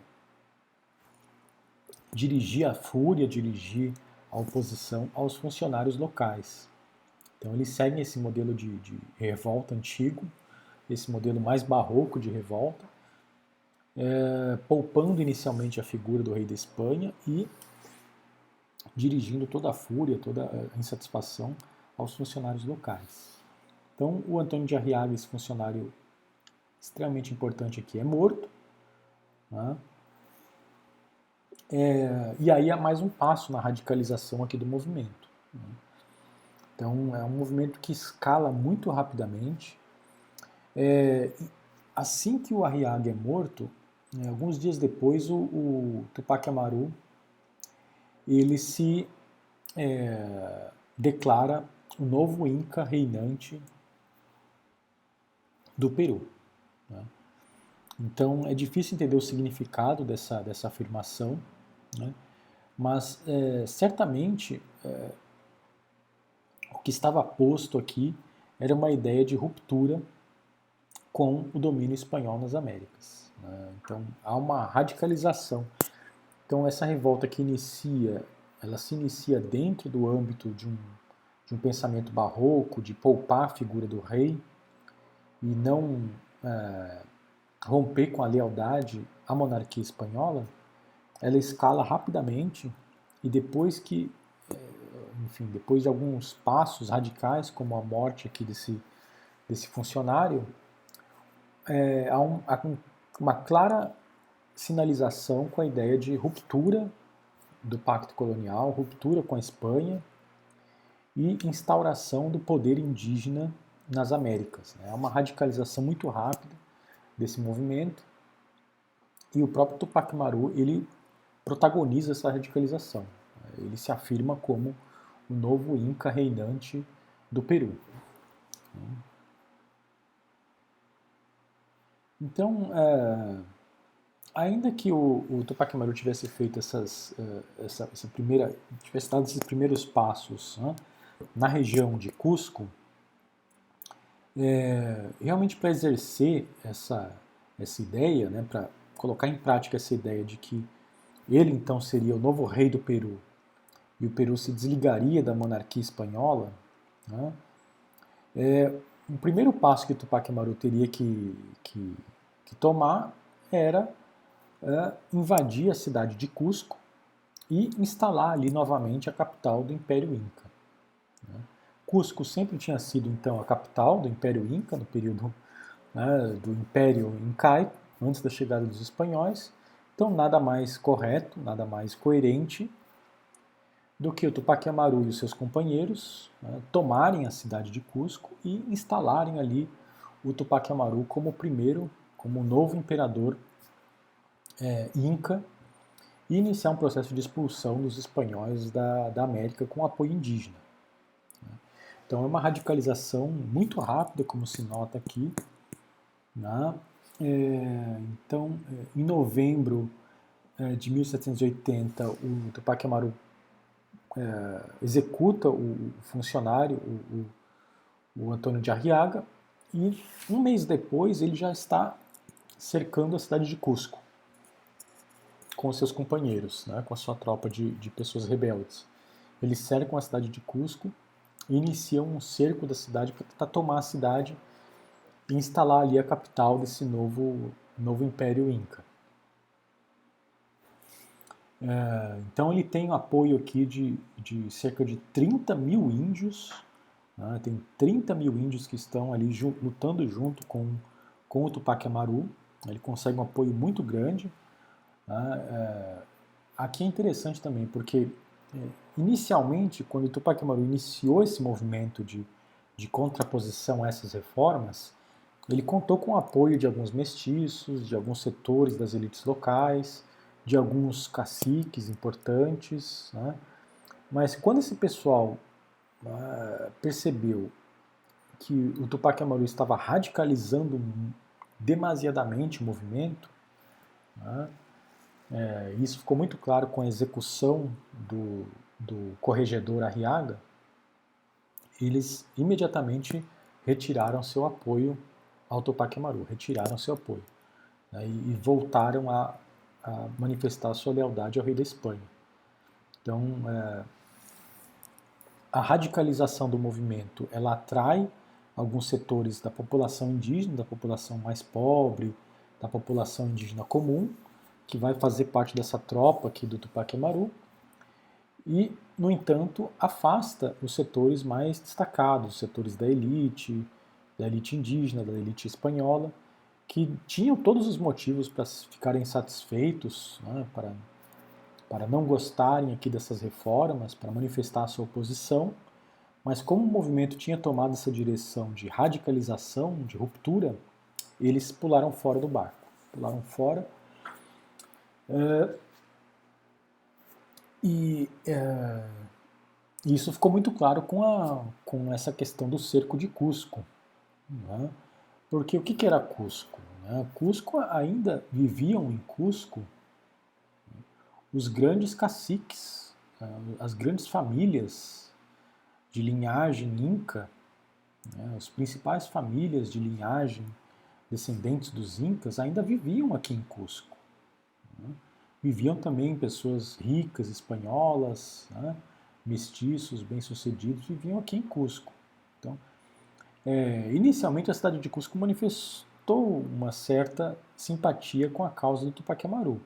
Speaker 1: dirigir a fúria, dirigir a oposição aos funcionários locais. Então eles seguem esse modelo de, de revolta antigo, esse modelo mais barroco de revolta, é, poupando inicialmente a figura do rei da Espanha e dirigindo toda a fúria, toda a insatisfação aos funcionários locais. Então, o Antônio de Arriaga, esse funcionário extremamente importante aqui, é morto. Né? É, e aí há mais um passo na radicalização aqui do movimento. Né? Então, é um movimento que escala muito rapidamente. É, assim que o Arriaga é morto, é, alguns dias depois, o, o Tupac Amaru ele se é, declara o novo Inca reinante do Peru. Né? Então é difícil entender o significado dessa, dessa afirmação, né? mas é, certamente é, o que estava posto aqui era uma ideia de ruptura com o domínio espanhol nas Américas. Né? Então há uma radicalização. Então essa revolta que inicia, ela se inicia dentro do âmbito de um, de um pensamento barroco, de poupar a figura do rei e não é, romper com a lealdade à monarquia espanhola, ela escala rapidamente e depois que, é, enfim, depois de alguns passos radicais, como a morte aqui desse, desse funcionário, é, há, um, há um uma clara sinalização com a ideia de ruptura do pacto colonial, ruptura com a Espanha e instauração do poder indígena nas Américas. É uma radicalização muito rápida desse movimento e o próprio Tupac Amaru ele protagoniza essa radicalização. Ele se afirma como o novo Inca reinante do Peru. Então, é, ainda que o, o Tupac Amaru tivesse feito essas, é, essa, essa, primeira, tivesse dado esses primeiros passos né, na região de Cusco, é, realmente para exercer essa, essa ideia, né, para colocar em prática essa ideia de que ele então seria o novo rei do Peru e o Peru se desligaria da monarquia espanhola, né, é, o primeiro passo que Tupac Amaru teria que, que, que tomar era é, invadir a cidade de Cusco e instalar ali novamente a capital do Império Inca. Né? Cusco sempre tinha sido então a capital do Império Inca no período né, do Império Incaico, antes da chegada dos espanhóis. Então nada mais correto, nada mais coerente do que o Tupac Amaru e os seus companheiros né, tomarem a cidade de Cusco e instalarem ali o Tupac Amaru como primeiro, como novo imperador é, Inca e iniciar um processo de expulsão dos espanhóis da, da América com apoio indígena. Né. Então é uma radicalização muito rápida, como se nota aqui. Né? É, então, é, em novembro de 1780, o Tupac Amaru é, executa o funcionário, o, o, o, Antônio de Arriaga, e um mês depois ele já está cercando a cidade de Cusco com seus companheiros, né, com a sua tropa de, de pessoas rebeldes. Eles cercam a cidade de Cusco e iniciam um cerco da cidade para tentar tomar a cidade e instalar ali a capital desse novo, novo Império Inca. É, então ele tem o apoio aqui de, de cerca de 30 mil índios, né, tem 30 mil índios que estão ali lutando junto com, com o Tupac Amaru, ele consegue um apoio muito grande. Né, é, aqui é interessante também, porque é, inicialmente, quando o Tupac Amaru iniciou esse movimento de, de contraposição a essas reformas, ele contou com o apoio de alguns mestiços, de alguns setores das elites locais, de alguns caciques importantes, né? mas quando esse pessoal uh, percebeu que o Tupac Amaru estava radicalizando demasiadamente o movimento, né? é, isso ficou muito claro com a execução do, do corregedor Arriaga, eles imediatamente retiraram seu apoio ao Tupac Amaru, retiraram seu apoio né, e, e voltaram a a manifestar sua lealdade ao rei da Espanha. Então, é, a radicalização do movimento ela atrai alguns setores da população indígena, da população mais pobre, da população indígena comum, que vai fazer parte dessa tropa aqui do Tupac Amaru, e, no entanto, afasta os setores mais destacados, os setores da elite, da elite indígena, da elite espanhola, que tinham todos os motivos para ficarem satisfeitos, né, para, para não gostarem aqui dessas reformas, para manifestar a sua oposição, mas como o movimento tinha tomado essa direção de radicalização, de ruptura, eles pularam fora do barco, pularam fora. É, e é, isso ficou muito claro com, a, com essa questão do cerco de Cusco. Né? Porque o que era Cusco? Né? Cusco ainda viviam em Cusco os grandes caciques, né? as grandes famílias de linhagem inca, né? as principais famílias de linhagem descendentes dos incas ainda viviam aqui em Cusco. Viviam também pessoas ricas espanholas, mestiços bem-sucedidos, viviam aqui em Cusco. Então, é, inicialmente a cidade de Cusco manifestou uma certa simpatia com a causa do Tupac Amaru.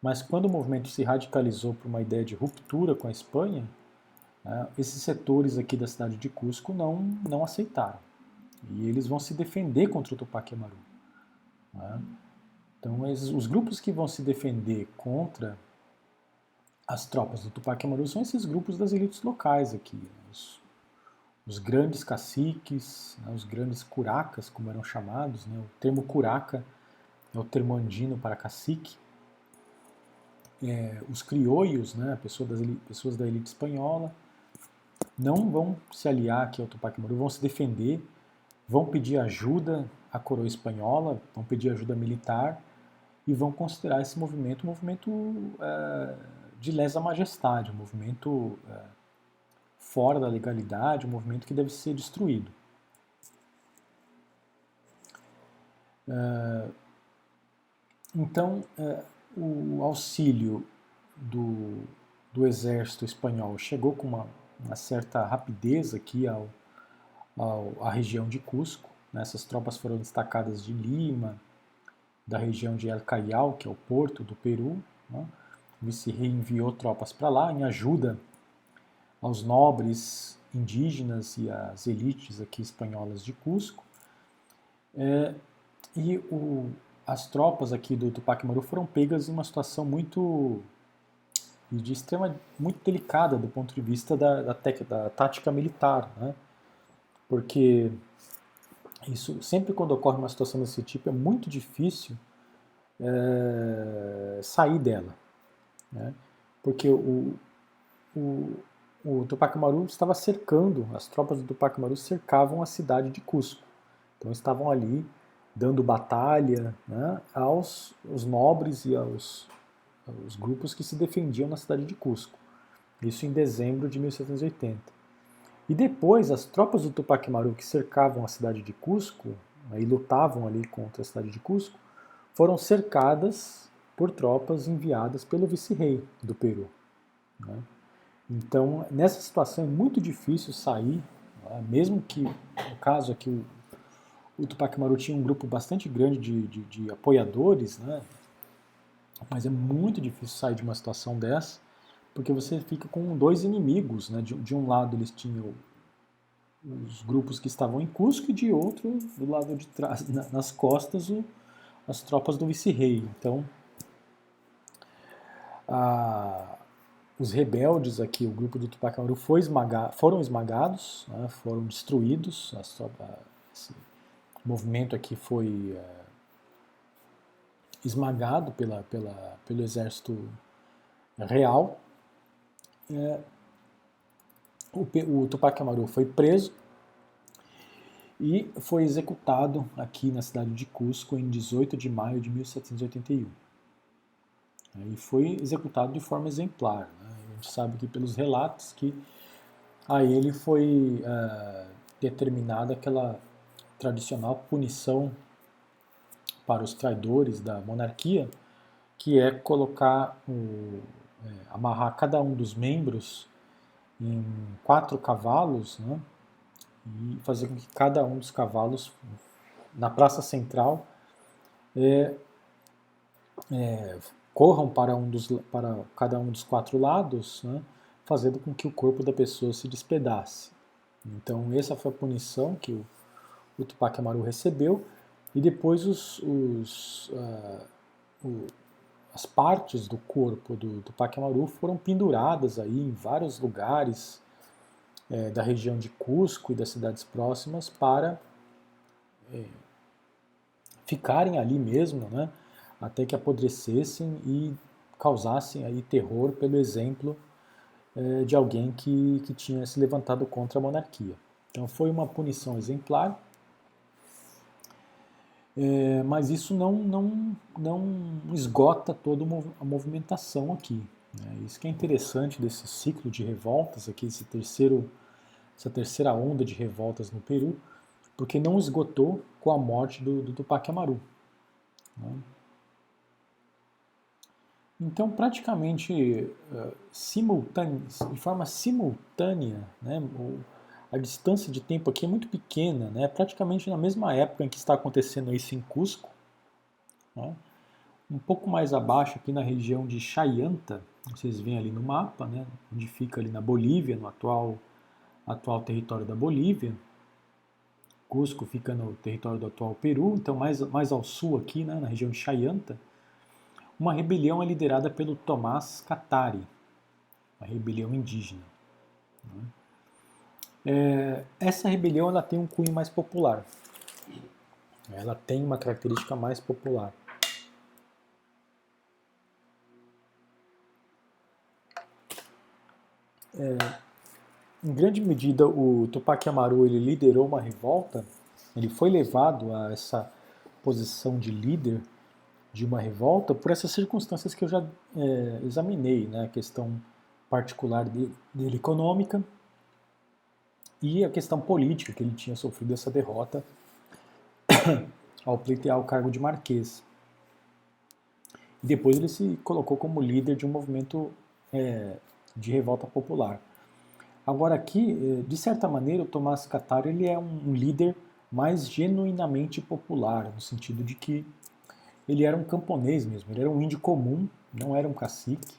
Speaker 1: Mas quando o movimento se radicalizou para uma ideia de ruptura com a Espanha, né, esses setores aqui da cidade de Cusco não, não aceitaram. E eles vão se defender contra o Tupac Amaru. Né? Então, esses, os grupos que vão se defender contra as tropas do Tupac Amaru são esses grupos das elites locais aqui, né? os os grandes caciques, né, os grandes curacas, como eram chamados. Né, o termo curaca é o termo andino para cacique. É, os criolhos, né, pessoas, das, pessoas da elite espanhola, não vão se aliar aqui ao Tupac Amaru, vão se defender, vão pedir ajuda à coroa espanhola, vão pedir ajuda militar e vão considerar esse movimento um movimento é, de lesa majestade, um movimento é, fora da legalidade, um movimento que deve ser destruído. É, então, é, o auxílio do, do exército espanhol chegou com uma, uma certa rapidez aqui ao, ao, à região de Cusco. Né? Essas tropas foram destacadas de Lima, da região de El Callao, que é o porto do Peru. Né? O vice-rei enviou tropas para lá em ajuda aos nobres indígenas e às elites aqui espanholas de Cusco. É, e o, as tropas aqui do Tupac Amaru foram pegas em uma situação muito de extrema muito delicada do ponto de vista da, da, tec, da tática militar, né? Porque isso sempre quando ocorre uma situação desse tipo é muito difícil é, sair dela, né? Porque o, o, o Tupac Amaru estava cercando, as tropas do Tupac Amaru cercavam a cidade de Cusco. Então estavam ali dando batalha né, aos os nobres e aos, aos grupos que se defendiam na cidade de Cusco. Isso em dezembro de 1780. E depois as tropas do Tupac Amaru que cercavam a cidade de Cusco né, e lutavam ali contra a cidade de Cusco, foram cercadas por tropas enviadas pelo vice-rei do Peru. Né? Então, nessa situação é muito difícil sair, né? mesmo que, no caso aqui, o, o Tupac Amaru tinha um grupo bastante grande de, de, de apoiadores, né? mas é muito difícil sair de uma situação dessa, porque você fica com dois inimigos. Né? De, de um lado eles tinham os grupos que estavam em Cusco e de outro, do lado de trás, nas costas, o, as tropas do vice-rei. Então, a, os rebeldes aqui, o grupo do Tupac Amaru foi esmaga, foram esmagados, né, foram destruídos. Esse movimento aqui foi é, esmagado pela, pela, pelo exército real. É, o, o Tupac Amaru foi preso e foi executado aqui na cidade de Cusco em 18 de maio de 1781. E foi executado de forma exemplar. Né? A gente sabe que pelos relatos que a ele foi uh, determinada aquela tradicional punição para os traidores da monarquia, que é colocar o, é, amarrar cada um dos membros em quatro cavalos, né? e fazer com que cada um dos cavalos na praça central é, é, corram para, um dos, para cada um dos quatro lados, né, fazendo com que o corpo da pessoa se despedace. Então essa foi a punição que o, o Tupac Amaru recebeu e depois os, os, uh, o, as partes do corpo do Tupac Amaru foram penduradas aí em vários lugares é, da região de Cusco e das cidades próximas para é, ficarem ali mesmo, né, até que apodrecessem e causassem aí terror pelo exemplo é, de alguém que, que tinha se levantado contra a monarquia. Então foi uma punição exemplar, é, mas isso não, não, não esgota toda a movimentação aqui. Né? Isso que é interessante desse ciclo de revoltas aqui, esse terceiro essa terceira onda de revoltas no Peru, porque não esgotou com a morte do, do Tupac Amaru. Né? Então, praticamente uh, simultânea, de forma simultânea, né, a distância de tempo aqui é muito pequena, né, praticamente na mesma época em que está acontecendo isso em Cusco, né, um pouco mais abaixo aqui na região de Chayanta, vocês veem ali no mapa, né, onde fica ali na Bolívia, no atual atual território da Bolívia. Cusco fica no território do atual Peru, então mais, mais ao sul aqui, né, na região de Chayanta. Uma rebelião é liderada pelo Tomás Catari, uma rebelião indígena. Né. É, essa rebelião ela tem um cunho mais popular. Ela tem uma característica mais popular. É, em grande medida, o Tupac Amaru ele liderou uma revolta, ele foi levado a essa posição de líder de uma revolta por essas circunstâncias que eu já é, examinei, né? a questão particular dele, dele econômica e a questão política, que ele tinha sofrido essa derrota [coughs] ao pleitear o cargo de marquês. E depois ele se colocou como líder de um movimento é, de revolta popular. Agora aqui, eh, de certa maneira, o Tomás Cataro ele é um líder mais genuinamente popular, no sentido de que ele era um camponês mesmo, ele era um índio comum, não era um cacique,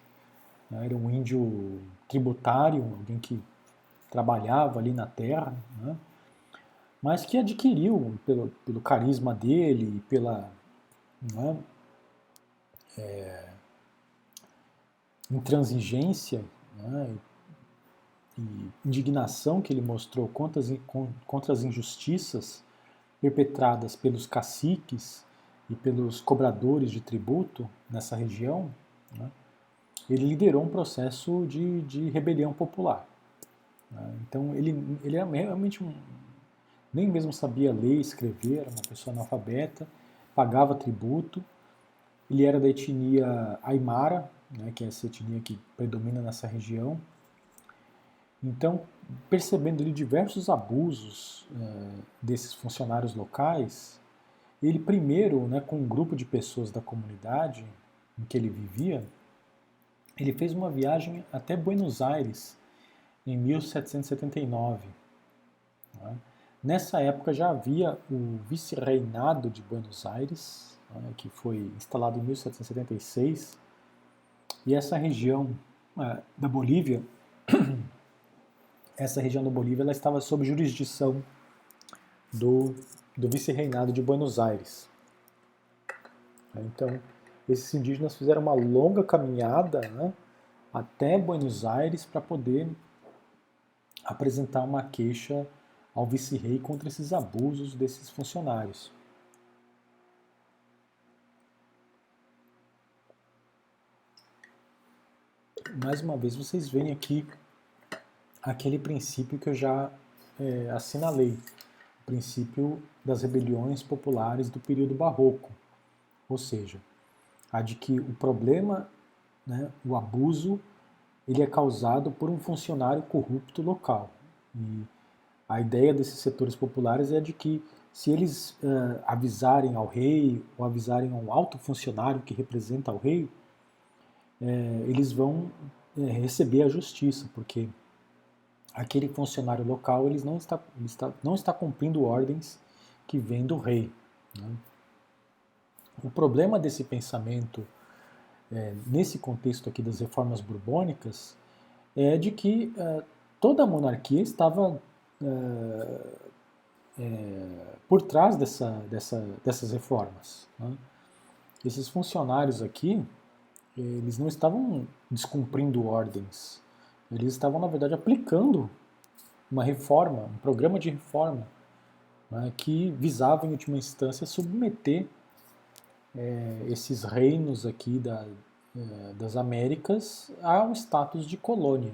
Speaker 1: né, era um índio tributário, alguém que trabalhava ali na terra, né, mas que adquiriu, pelo, pelo carisma dele, pela né, é, intransigência né, e indignação que ele mostrou contra as, contra as injustiças perpetradas pelos caciques e pelos cobradores de tributo nessa região, né, ele liderou um processo de, de rebelião popular. Né. Então ele, ele era realmente um, nem mesmo sabia ler escrever, era uma pessoa analfabeta, pagava tributo, ele era da etnia Aymara, né, que é essa etnia que predomina nessa região, então, percebendo ali diversos abusos é, desses funcionários locais, ele primeiro, né, com um grupo de pessoas da comunidade em que ele vivia, ele fez uma viagem até Buenos Aires em 1779. Né? Nessa época já havia o vice-reinado de Buenos Aires, né, que foi instalado em 1776, e essa região é, da Bolívia, [clears throat] essa região da Bolívia, ela estava sob jurisdição do, do vice-reinado de Buenos Aires. Então, esses indígenas fizeram uma longa caminhada né, até Buenos Aires para poder apresentar uma queixa ao vice-rei contra esses abusos desses funcionários. Mais uma vez, vocês veem aqui aquele princípio que eu já é, assinalei, princípio das rebeliões populares do período barroco, ou seja, a de que o problema, né, o abuso, ele é causado por um funcionário corrupto local. E a ideia desses setores populares é de que se eles uh, avisarem ao rei ou avisarem a um alto funcionário que representa o rei, é, eles vão é, receber a justiça, porque aquele funcionário local eles não está, está, não está cumprindo ordens que vêm do rei. Né? O problema desse pensamento, é, nesse contexto aqui das reformas borbônicas, é de que é, toda a monarquia estava é, é, por trás dessa, dessa, dessas reformas. Né? Esses funcionários aqui, eles não estavam descumprindo ordens, eles estavam, na verdade, aplicando uma reforma, um programa de reforma, né, que visava, em última instância, submeter é, esses reinos aqui da, é, das Américas a um status de colônia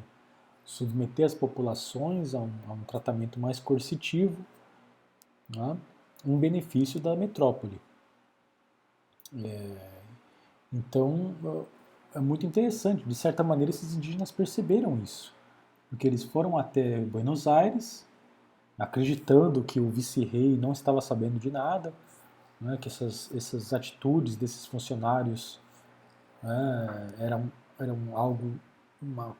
Speaker 1: submeter as populações a um, a um tratamento mais coercitivo, né, em benefício da metrópole. É, então, é muito interessante. De certa maneira, esses indígenas perceberam isso, porque eles foram até Buenos Aires, acreditando que o vice-rei não estava sabendo de nada, né, que essas, essas atitudes desses funcionários né, eram, eram algo, uma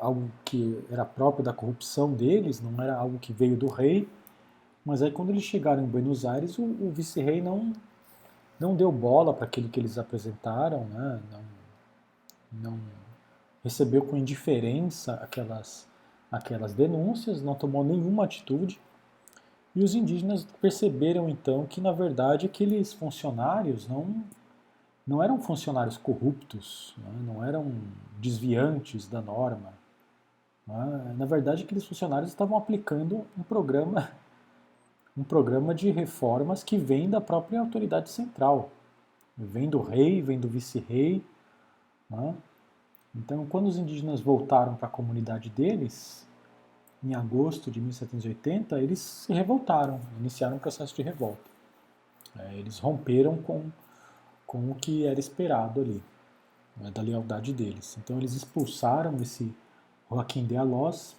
Speaker 1: algo que era próprio da corrupção deles, não era algo que veio do rei. Mas aí quando eles chegaram em Buenos Aires, o, o vice-rei não, não deu bola para aquilo que eles apresentaram, né? não, não recebeu com indiferença aquelas, aquelas denúncias, não tomou nenhuma atitude. E os indígenas perceberam então que, na verdade, aqueles funcionários não, não eram funcionários corruptos, né? não eram desviantes da norma. Né? Na verdade, aqueles funcionários estavam aplicando um programa, um programa de reformas que vem da própria autoridade central, vem do rei, vem do vice-rei. Né? Então, quando os indígenas voltaram para a comunidade deles, em agosto de 1780, eles se revoltaram, iniciaram um processo de revolta. É, eles romperam com com o que era esperado ali, né, da lealdade deles. Então eles expulsaram esse Joaquim de Alós,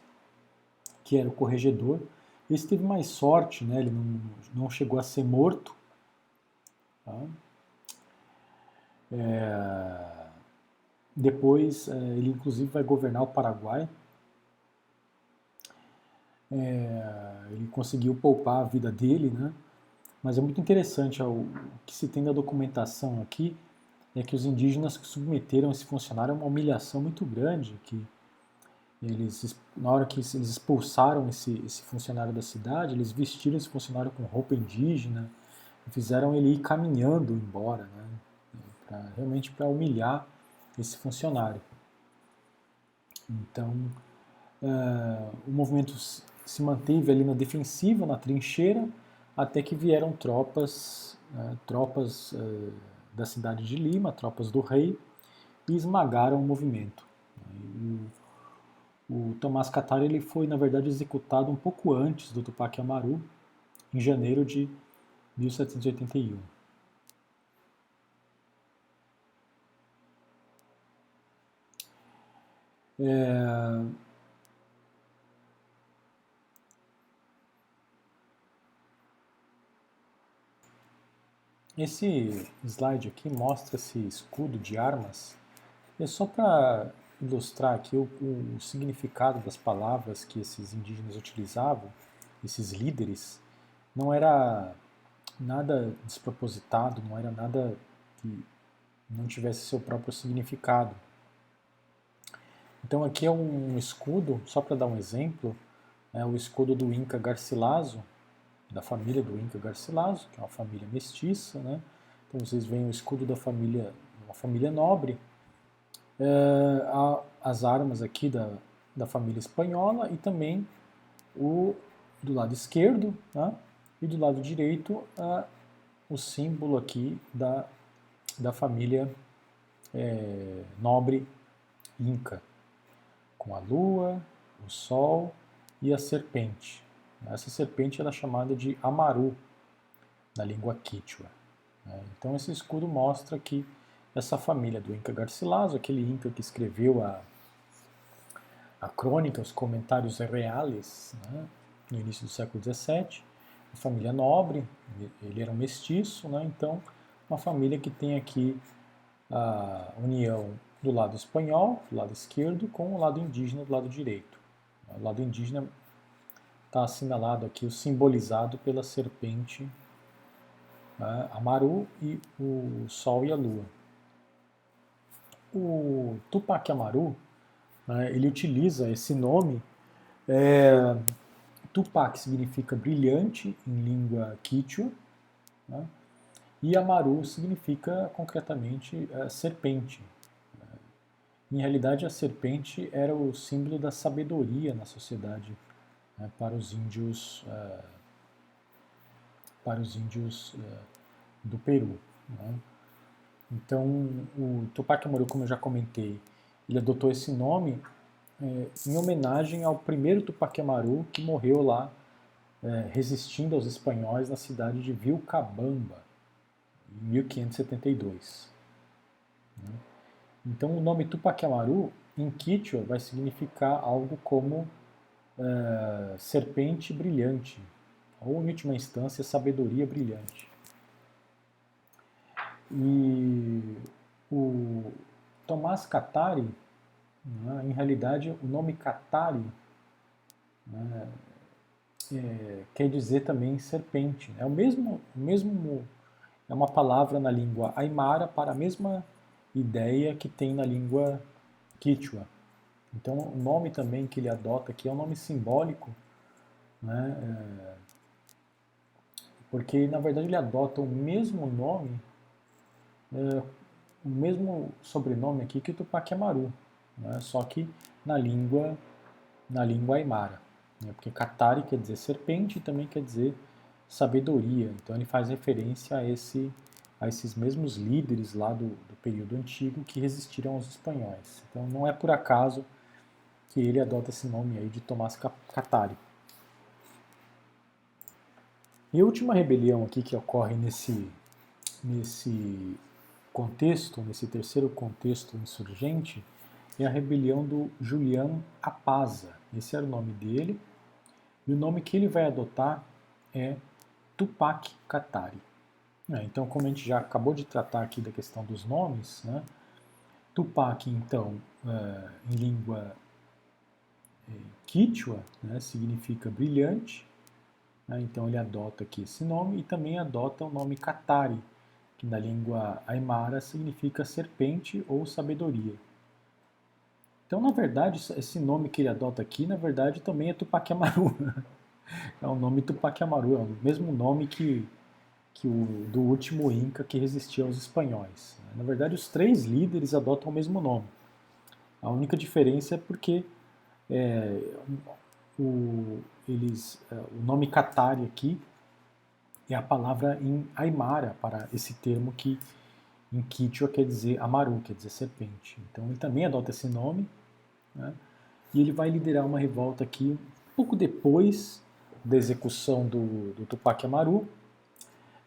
Speaker 1: que era o corregedor. Ele teve mais sorte, né, ele não, não chegou a ser morto. Tá? É, depois é, ele inclusive vai governar o Paraguai. É, ele conseguiu poupar a vida dele, né? Mas é muito interessante, o que se tem da documentação aqui é que os indígenas que submeteram esse funcionário a uma humilhação muito grande, que eles, na hora que eles expulsaram esse, esse funcionário da cidade, eles vestiram esse funcionário com roupa indígena fizeram ele ir caminhando embora, né? Pra, realmente para humilhar esse funcionário. Então, uh, o movimento se manteve ali na defensiva, na trincheira, até que vieram tropas, né, tropas uh, da cidade de Lima, tropas do rei, e esmagaram o movimento. o, o Tomás Catar ele foi, na verdade, executado um pouco antes do Tupac Amaru, em janeiro de 1781. É, esse slide aqui mostra esse escudo de armas. É só para ilustrar aqui o, o, significado das palavras que esses indígenas utilizavam, esses líderes, não era nada despropositado, não era nada que não tivesse seu próprio significado. Então aqui é um escudo, só para dar um exemplo, é o escudo do Inca Garcilaso, da família do Inca Garcilaso, que é uma família mestiça, né? Então vocês veem o escudo da família, uma família nobre, é, as armas aqui da, da família espanhola e também o do lado esquerdo né? e do lado direito o símbolo aqui da, da família é, nobre inca, com a lua, o sol e a serpente. Essa serpente é chamada de Amaru na língua quichua. Né? Então esse escudo mostra que essa família do Inca Garcilaso, aquele Inca que escreveu a, a crônica, os comentários reales, né, no início do século XVII, uma família nobre, ele era um mestiço, né, então uma família que tem aqui a união do lado espanhol, do lado esquerdo, com o lado indígena do lado direito. O lado indígena está assinalado aqui, simbolizado pela serpente né, Amaru e o Sol e a Lua o Tupac Amaru, né, ele utiliza esse nome. É, Tupac significa brilhante em língua quichua, né, e Amaru significa concretamente é, serpente. Em realidade, a serpente era o símbolo da sabedoria na sociedade né, para os índios, é, para os índios é, do Peru. Né. Então, o Tupac Amaru, como eu já comentei, ele adotou esse nome é, em homenagem ao primeiro Tupac Amaru que morreu lá é, resistindo aos espanhóis na cidade de Vilcabamba, em 1572. Né? Então, o nome Tupac Amaru, em Quichua, vai significar algo como é, serpente brilhante, ou, em última instância, sabedoria brilhante. E o Tomás Catari, né, em realidade, o nome Catari né, é, quer dizer também serpente. É o mesmo, mesmo, é uma palavra na língua aimara para a mesma ideia que tem na língua quichua. Então, o nome também que ele adota aqui é um nome simbólico, né, é, porque na verdade ele adota o mesmo nome é, o mesmo sobrenome aqui que Tupac Amaru, né? só que na língua, na língua aimara. Né? Porque Katari quer dizer serpente e também quer dizer sabedoria. Então ele faz referência a, esse, a esses mesmos líderes lá do, do período antigo que resistiram aos espanhóis. Então não é por acaso que ele adota esse nome aí de Tomás Katari. E a última rebelião aqui que ocorre nesse, nesse contexto, nesse terceiro contexto insurgente, é a rebelião do Julian Apaza. Esse era o nome dele. E o nome que ele vai adotar é Tupac Katari. É, então, como a gente já acabou de tratar aqui da questão dos nomes, né, Tupac, então, é, em língua é, quichua, né, significa brilhante. Né, então, ele adota aqui esse nome e também adota o nome Katari, que na língua aimara significa serpente ou sabedoria. Então, na verdade, esse nome que ele adota aqui, na verdade, também é Tupac Amaru. [laughs] é o nome Tupac Amaru, é o mesmo nome que, que o do último Inca que resistia aos espanhóis. Na verdade, os três líderes adotam o mesmo nome. A única diferença é porque é, o, eles, é, o nome Katari aqui é a palavra em Aymara para esse termo que em Quichua quer dizer Amaru, quer dizer serpente. Então ele também adota esse nome né? e ele vai liderar uma revolta aqui pouco depois da execução do, do Tupac Amaru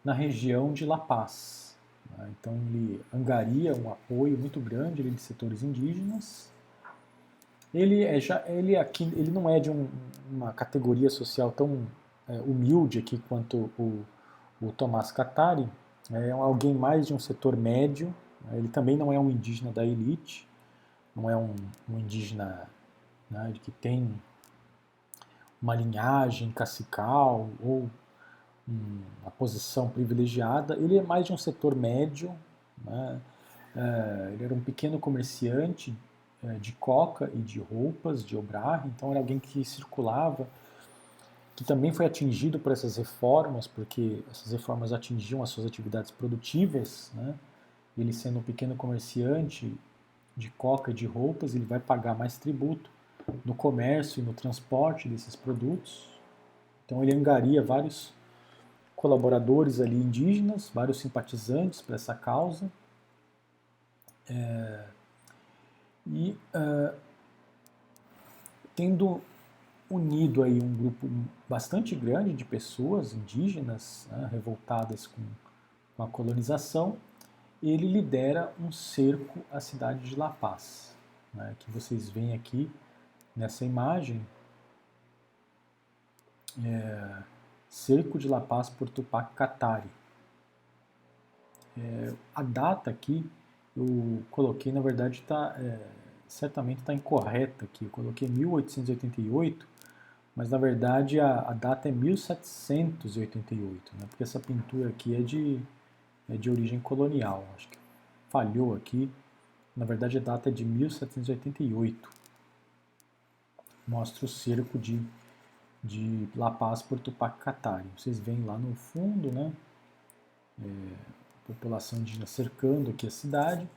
Speaker 1: na região de La Paz. Né? Então ele angaria um apoio muito grande de setores indígenas. Ele, é já, ele, aqui, ele não é de um, uma categoria social tão é, humilde aqui quanto o, o Tomás Catari, é alguém mais de um setor médio, né? ele também não é um indígena da elite, não é um, um indígena né, que tem uma linhagem cacical ou uma posição privilegiada, ele é mais de um setor médio, né? é, ele era um pequeno comerciante é, de coca e de roupas, de obrar, então era alguém que circulava, que também foi atingido por essas reformas, porque essas reformas atingiam as suas atividades produtivas, né? ele sendo um pequeno comerciante de coca e de roupas, ele vai pagar mais tributo no comércio e no transporte desses produtos. Então ele angaria vários colaboradores ali indígenas, vários simpatizantes para essa causa. É, e uh, tendo unido aí um grupo bastante grande de pessoas indígenas né, revoltadas com, com a colonização, ele lidera um cerco à cidade de La Paz, né, que vocês veem aqui nessa imagem. É, cerco de La Paz por Tupac Katari. É, a data aqui eu coloquei, na verdade, tá, é, certamente está incorreta aqui. Eu coloquei 1888, mas na verdade a, a data é 1788, né, porque essa pintura aqui é de, é de origem colonial. Acho que falhou aqui. Na verdade a data é de 1788 mostra o cerco de, de La Paz por Tupac. Vocês veem lá no fundo, né? É, população indígena cercando aqui a cidade.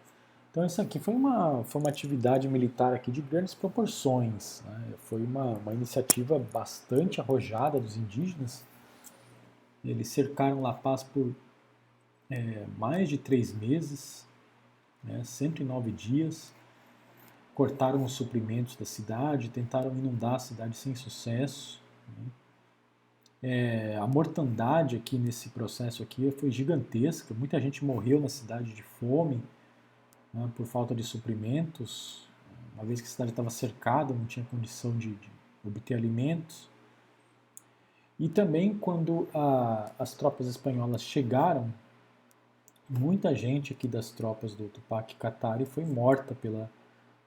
Speaker 1: Então isso aqui foi uma, foi uma atividade militar aqui de grandes proporções. Né? Foi uma, uma iniciativa bastante arrojada dos indígenas. Eles cercaram La Paz por é, mais de três meses, né? 109 dias cortaram os suprimentos da cidade, tentaram inundar a cidade sem sucesso. Né? É, a mortandade aqui nesse processo aqui foi gigantesca, muita gente morreu na cidade de fome né, por falta de suprimentos, uma vez que a cidade estava cercada, não tinha condição de, de obter alimentos. E também quando a, as tropas espanholas chegaram, muita gente aqui das tropas do Tupac Katari foi morta pela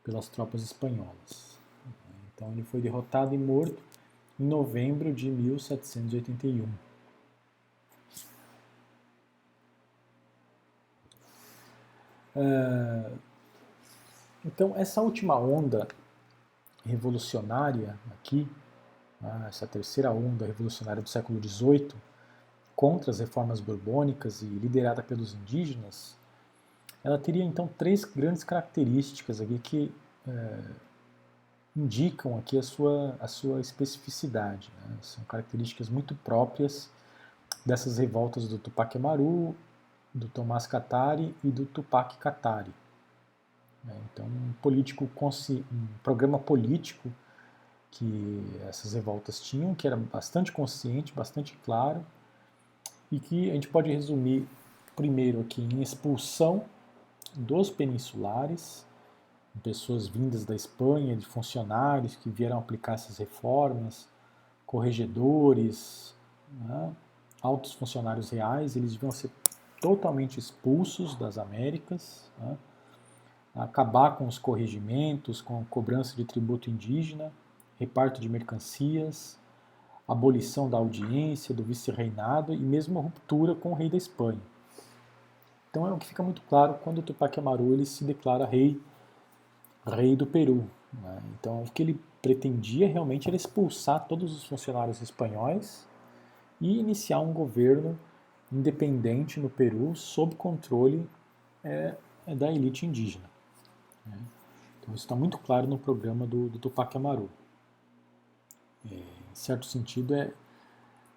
Speaker 1: pelas tropas espanholas. Então ele foi derrotado e morto em novembro de 1781. É, então essa última onda revolucionária aqui, né, essa terceira onda revolucionária do século XVIII, contra as reformas borbônicas e liderada pelos indígenas, ela teria então três grandes características aqui que é, indicam aqui a sua, a sua especificidade. Né? São características muito próprias dessas revoltas do Tupac Amaru, do Tomás Katari e do Tupac Katari. Né? Então, um, político, um programa político que essas revoltas tinham, que era bastante consciente, bastante claro, e que a gente pode resumir primeiro aqui em expulsão dos peninsulares, pessoas vindas da Espanha, de funcionários que vieram aplicar essas reformas, corregedores, né, altos funcionários reais, eles deviam ser totalmente expulsos das Américas, né, acabar com os corregimentos, com a cobrança de tributo indígena, reparto de mercancias, abolição da audiência, do vice-reinado e mesmo a ruptura com o rei da Espanha. Então é o que fica muito claro quando Tupac Amaru ele se declara rei, rei do Peru. Né? Então o que ele pretendia realmente era expulsar todos os funcionários espanhóis e iniciar um governo independente no Peru sob controle é, é da elite indígena. Né? Então isso está muito claro no programa do, do Tupac Amaru. É, em certo sentido, é,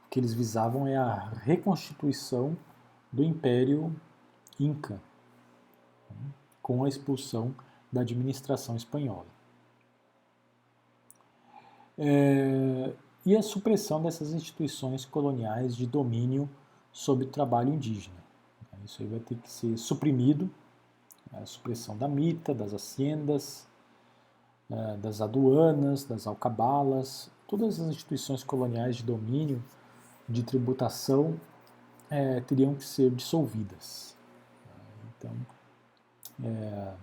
Speaker 1: o que eles visavam é a reconstituição do Império Inca, com a expulsão da administração espanhola. É, e a supressão dessas instituições coloniais de domínio sobre o trabalho indígena. Isso aí vai ter que ser suprimido, né, a supressão da mita, das haciendas, é, das aduanas, das alcabalas, todas as instituições coloniais de domínio, de tributação é, teriam que ser dissolvidas. Então, é,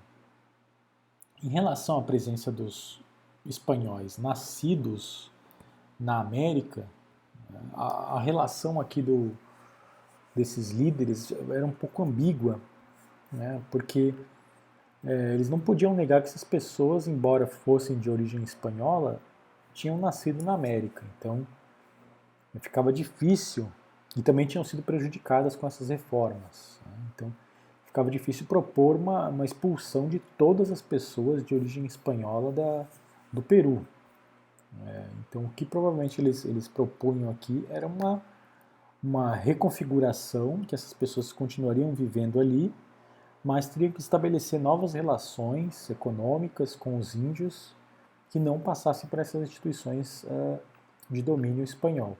Speaker 1: em relação à presença dos espanhóis nascidos na América, a, a relação aqui do, desses líderes era um pouco ambígua, né, porque é, eles não podiam negar que essas pessoas, embora fossem de origem espanhola, tinham nascido na América. Então, ficava difícil e também tinham sido prejudicadas com essas reformas. Né? Então, ficava difícil propor uma, uma, expulsão de todas as pessoas de origem espanhola da, do Peru. É, então, o que provavelmente eles, eles propunham aqui era uma, uma reconfiguração, que essas pessoas continuariam vivendo ali, mas teriam que estabelecer novas relações econômicas com os índios que não passassem por essas instituições uh, de domínio espanhol.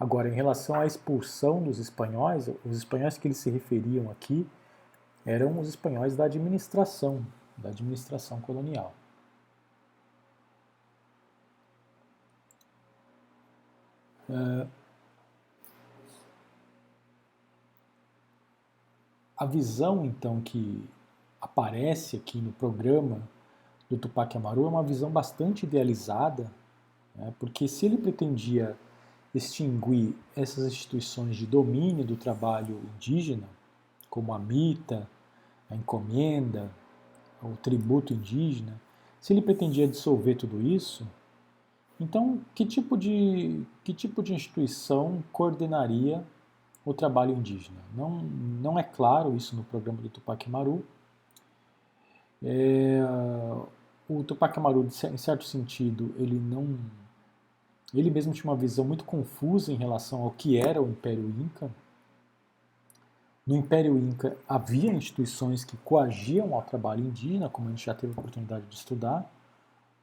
Speaker 1: Agora, em relação à expulsão dos espanhóis, os espanhóis que eles se referiam aqui eram os espanhóis da administração, da administração colonial. Uh, a visão, então, que aparece aqui no programa do Tupac Amaru é uma visão bastante idealizada, né, porque se ele pretendia extinguir essas instituições de domínio do trabalho indígena, como a mita, a encomenda, o tributo indígena, se ele pretendia dissolver tudo isso, então que tipo de, que tipo de instituição coordenaria o trabalho indígena? Não, não é claro isso no programa do Tupac Amaru. É, o Tupac Amaru, em certo sentido, ele não ele mesmo tinha uma visão muito confusa em relação ao que era o Império Inca. No Império Inca havia instituições que coagiam ao trabalho indígena, como a gente já teve a oportunidade de estudar.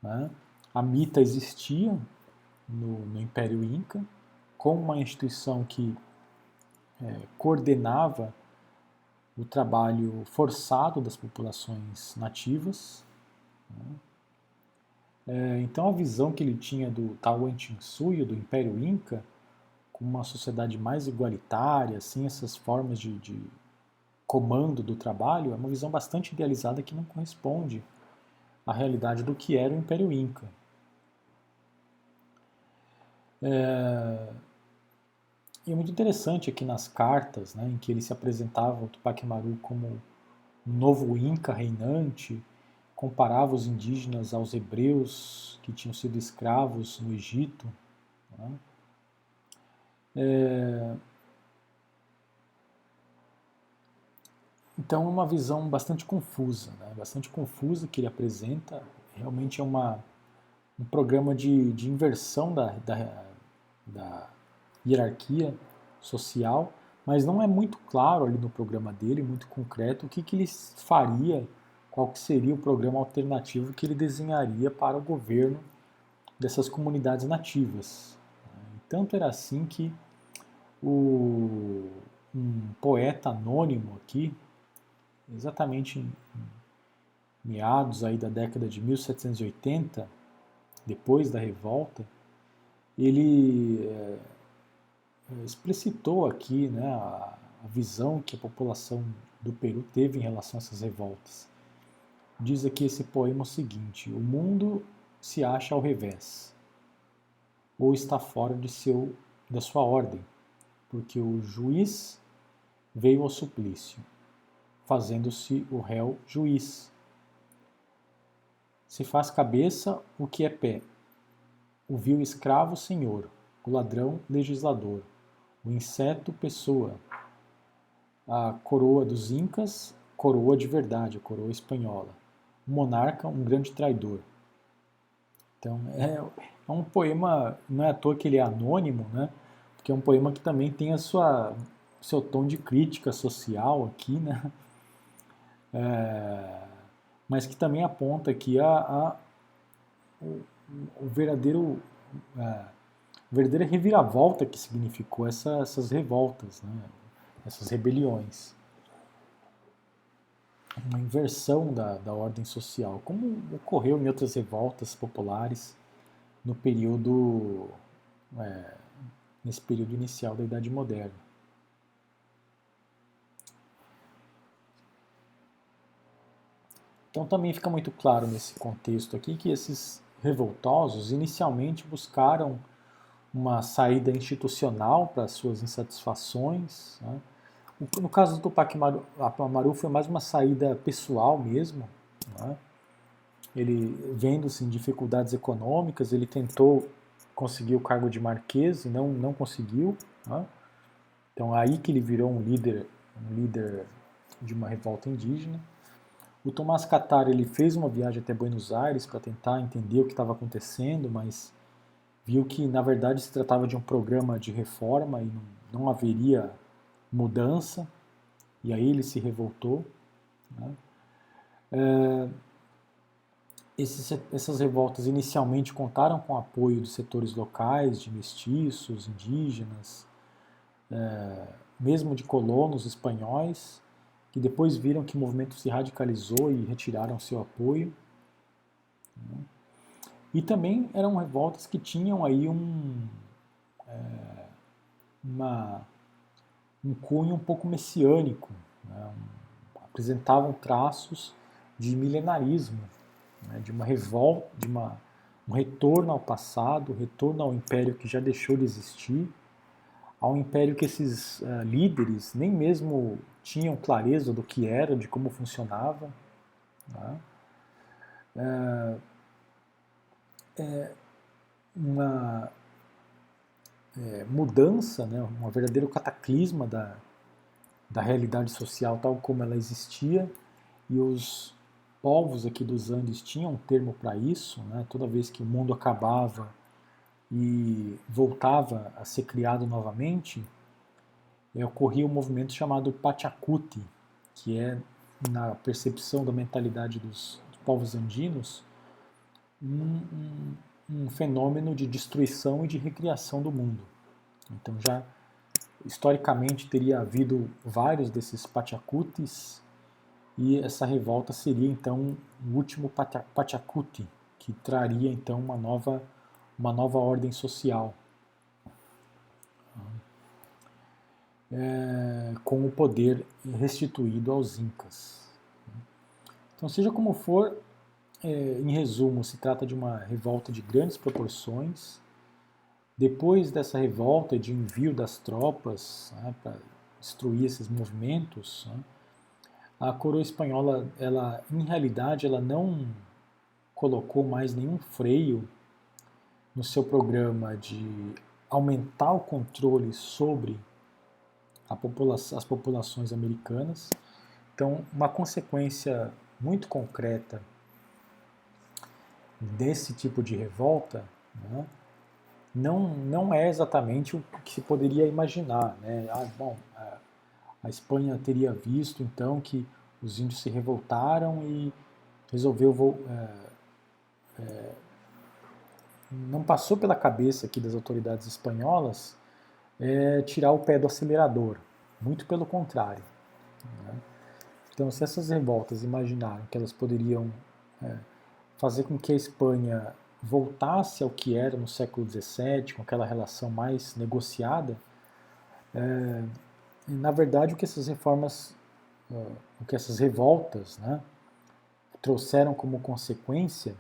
Speaker 1: Né? A mita existia no, no, Império Inca, como uma instituição que é, coordenava o trabalho forçado das populações nativas. Né? É, então a visão que ele tinha do Tawantinsuyo, do Império Inca, como uma sociedade mais igualitária, assim, essas formas de, de comando do trabalho, é uma visão bastante idealizada que não corresponde à realidade do que era o Império Inca. É, e é muito interessante aqui nas cartas, né, em que ele se apresentava o Tupac Amaru como um novo Inca reinante, comparava os indígenas aos hebreus que tinham sido escravos no Egito. Né? É... Então é uma visão bastante confusa, né? bastante confusa que ele apresenta. Realmente é uma, um programa de, de inversão da, da, da hierarquia social, mas não é muito claro ali no programa dele, muito concreto, o que, que ele faria qual que seria o programa alternativo que ele desenharia para o governo dessas comunidades nativas. Tanto era assim que o, um poeta anônimo aqui, exatamente em meados aí da década de 1780, depois da revolta, ele é, explicitou aqui né, a, a visão que a população do Peru teve em relação a essas revoltas diz aqui esse poema o seguinte: O mundo se acha ao revés, ou está fora de seu, da sua ordem, porque o juiz veio ao suplício, fazendo-se o réu juiz. Se faz cabeça o que é pé, o vil escravo senhor, o ladrão legislador, o inseto pessoa, a coroa dos incas, coroa de verdade, coroa espanhola um monarca, um grande traidor. Então, é, é um poema, não é à toa que ele é anônimo, né? Porque é um poema que também tem a sua seu tom de crítica social aqui, né? É, mas que também aponta aqui a, a o, o, verdadeiro é, verdadeira reviravolta que significou essa, essas revoltas, né? essas rebeliões uma inversão da, da ordem social, como ocorreu em outras revoltas populares no período é, nesse período inicial da Idade Moderna. Então também fica muito claro nesse contexto aqui que esses revoltosos inicialmente buscaram uma saída institucional para suas insatisfações. Né? No caso do Tupac Amaru foi mais uma saída pessoal mesmo. Né? Ele, vendo-se em dificuldades econômicas, ele tentou conseguir o cargo de marquês e não, não conseguiu. Né? Então aí que ele virou um líder, um líder de uma revolta indígena. O Tomás Catar ele fez uma viagem até Buenos Aires para tentar entender o que estava acontecendo, mas viu que na verdade se tratava de um programa de reforma e não, não haveria mudança, e aí ele se revoltou. Né? É, esses, essas revoltas inicialmente contaram com o apoio dos setores locais, de mestiços, indígenas, é, mesmo de colonos espanhóis, que depois viram que o movimento se radicalizou e retiraram seu apoio. Né? E também eram revoltas que tinham aí um, é, uma, um cunho um pouco messiânico, né? apresentavam traços de milenarismo, né? de uma revolta, de uma, um retorno ao passado, retorno ao império que já deixou de existir, ao império que esses uh, líderes nem mesmo tinham clareza do que era, de como funcionava. Né? É, é uma é, mudança, né, um verdadeiro cataclisma da, da realidade social tal como ela existia, e os povos aqui dos Andes tinham um termo para isso, né, toda vez que o mundo acabava e voltava a ser criado novamente, é, ocorria um movimento chamado Pachacuti, que é, na percepção da mentalidade dos, dos povos andinos, um, um, fenômeno de destruição e de recriação do mundo. Então já historicamente teria havido vários desses Pachacutis e essa revolta seria então o último Pachacuti, que traria então uma nova uma nova ordem social. É, com o poder restituído aos Incas. Então, seja como for, é, em resumo, se trata de uma revolta de grandes proporções. Depois dessa revolta de envio das tropas né, para destruir esses movimentos, né, a coroa espanhola, ela, em realidade, ela não colocou mais nenhum freio no seu programa de aumentar o controle sobre popula as populações americanas. Então, uma consequência muito concreta desse tipo de revolta né, não, não é exatamente o que se poderia imaginar. Né? Ah, bom, a, Espanha teria visto então que os índios se revoltaram e resolveu é, é, não passou pela cabeça aqui das autoridades espanholas é, tirar o pé do acelerador, muito pelo contrário. Né? Então, se essas revoltas imaginaram que elas poderiam é, fazer com que a Espanha voltasse ao que era no século XVII, com aquela relação mais negociada, é, na verdade o que essas reformas, é, o que essas revoltas né, trouxeram como consequência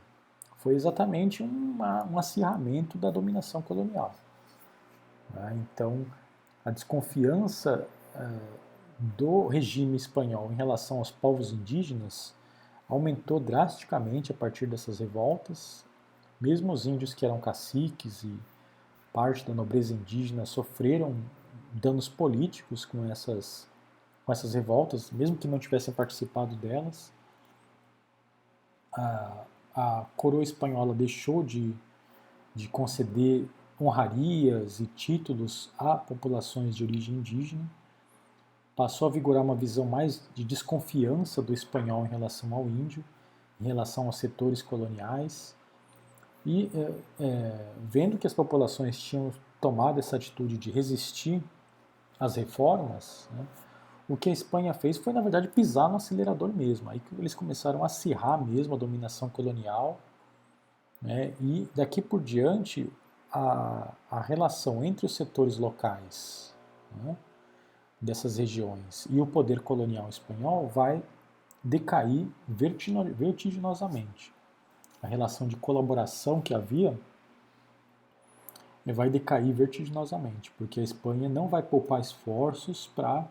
Speaker 1: foi exatamente uma, um acirramento da dominação colonial. Né? Então, a desconfiança uh, do regime espanhol em relação aos povos indígenas aumentou drasticamente a partir dessas revoltas. Mesmo os índios que eram caciques e parte da nobreza indígena sofreram danos políticos com essas, com essas revoltas, mesmo que não tivessem participado delas. Ah, a coroa espanhola deixou de, de conceder honrarias e títulos a populações de origem indígena, passou a vigorar uma visão mais de desconfiança do espanhol em relação ao índio, em relação aos setores coloniais, e é, é, vendo que as populações tinham tomado essa atitude de resistir às reformas, né, o que a Espanha fez foi, na verdade, pisar no acelerador mesmo. Aí eles começaram a acirrar mesmo a dominação colonial. Né? E daqui por diante, a, a relação entre os setores locais né, dessas regiões e o poder colonial espanhol vai decair vertiginosamente. A relação de colaboração que havia vai decair vertiginosamente, porque a Espanha não vai poupar esforços para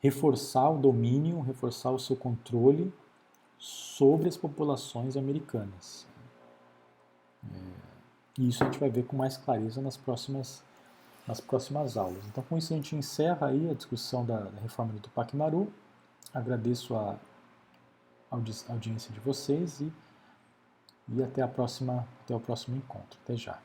Speaker 1: reforçar o domínio, reforçar o seu controle sobre as populações americanas. É, e isso a gente vai ver com mais clareza nas próximas, nas próximas aulas. Então, com isso, a gente encerra aí a discussão da, reforma do Tupac Maru. Agradeço a audi audiência de vocês e, e até, a próxima, até o próximo encontro. Até já.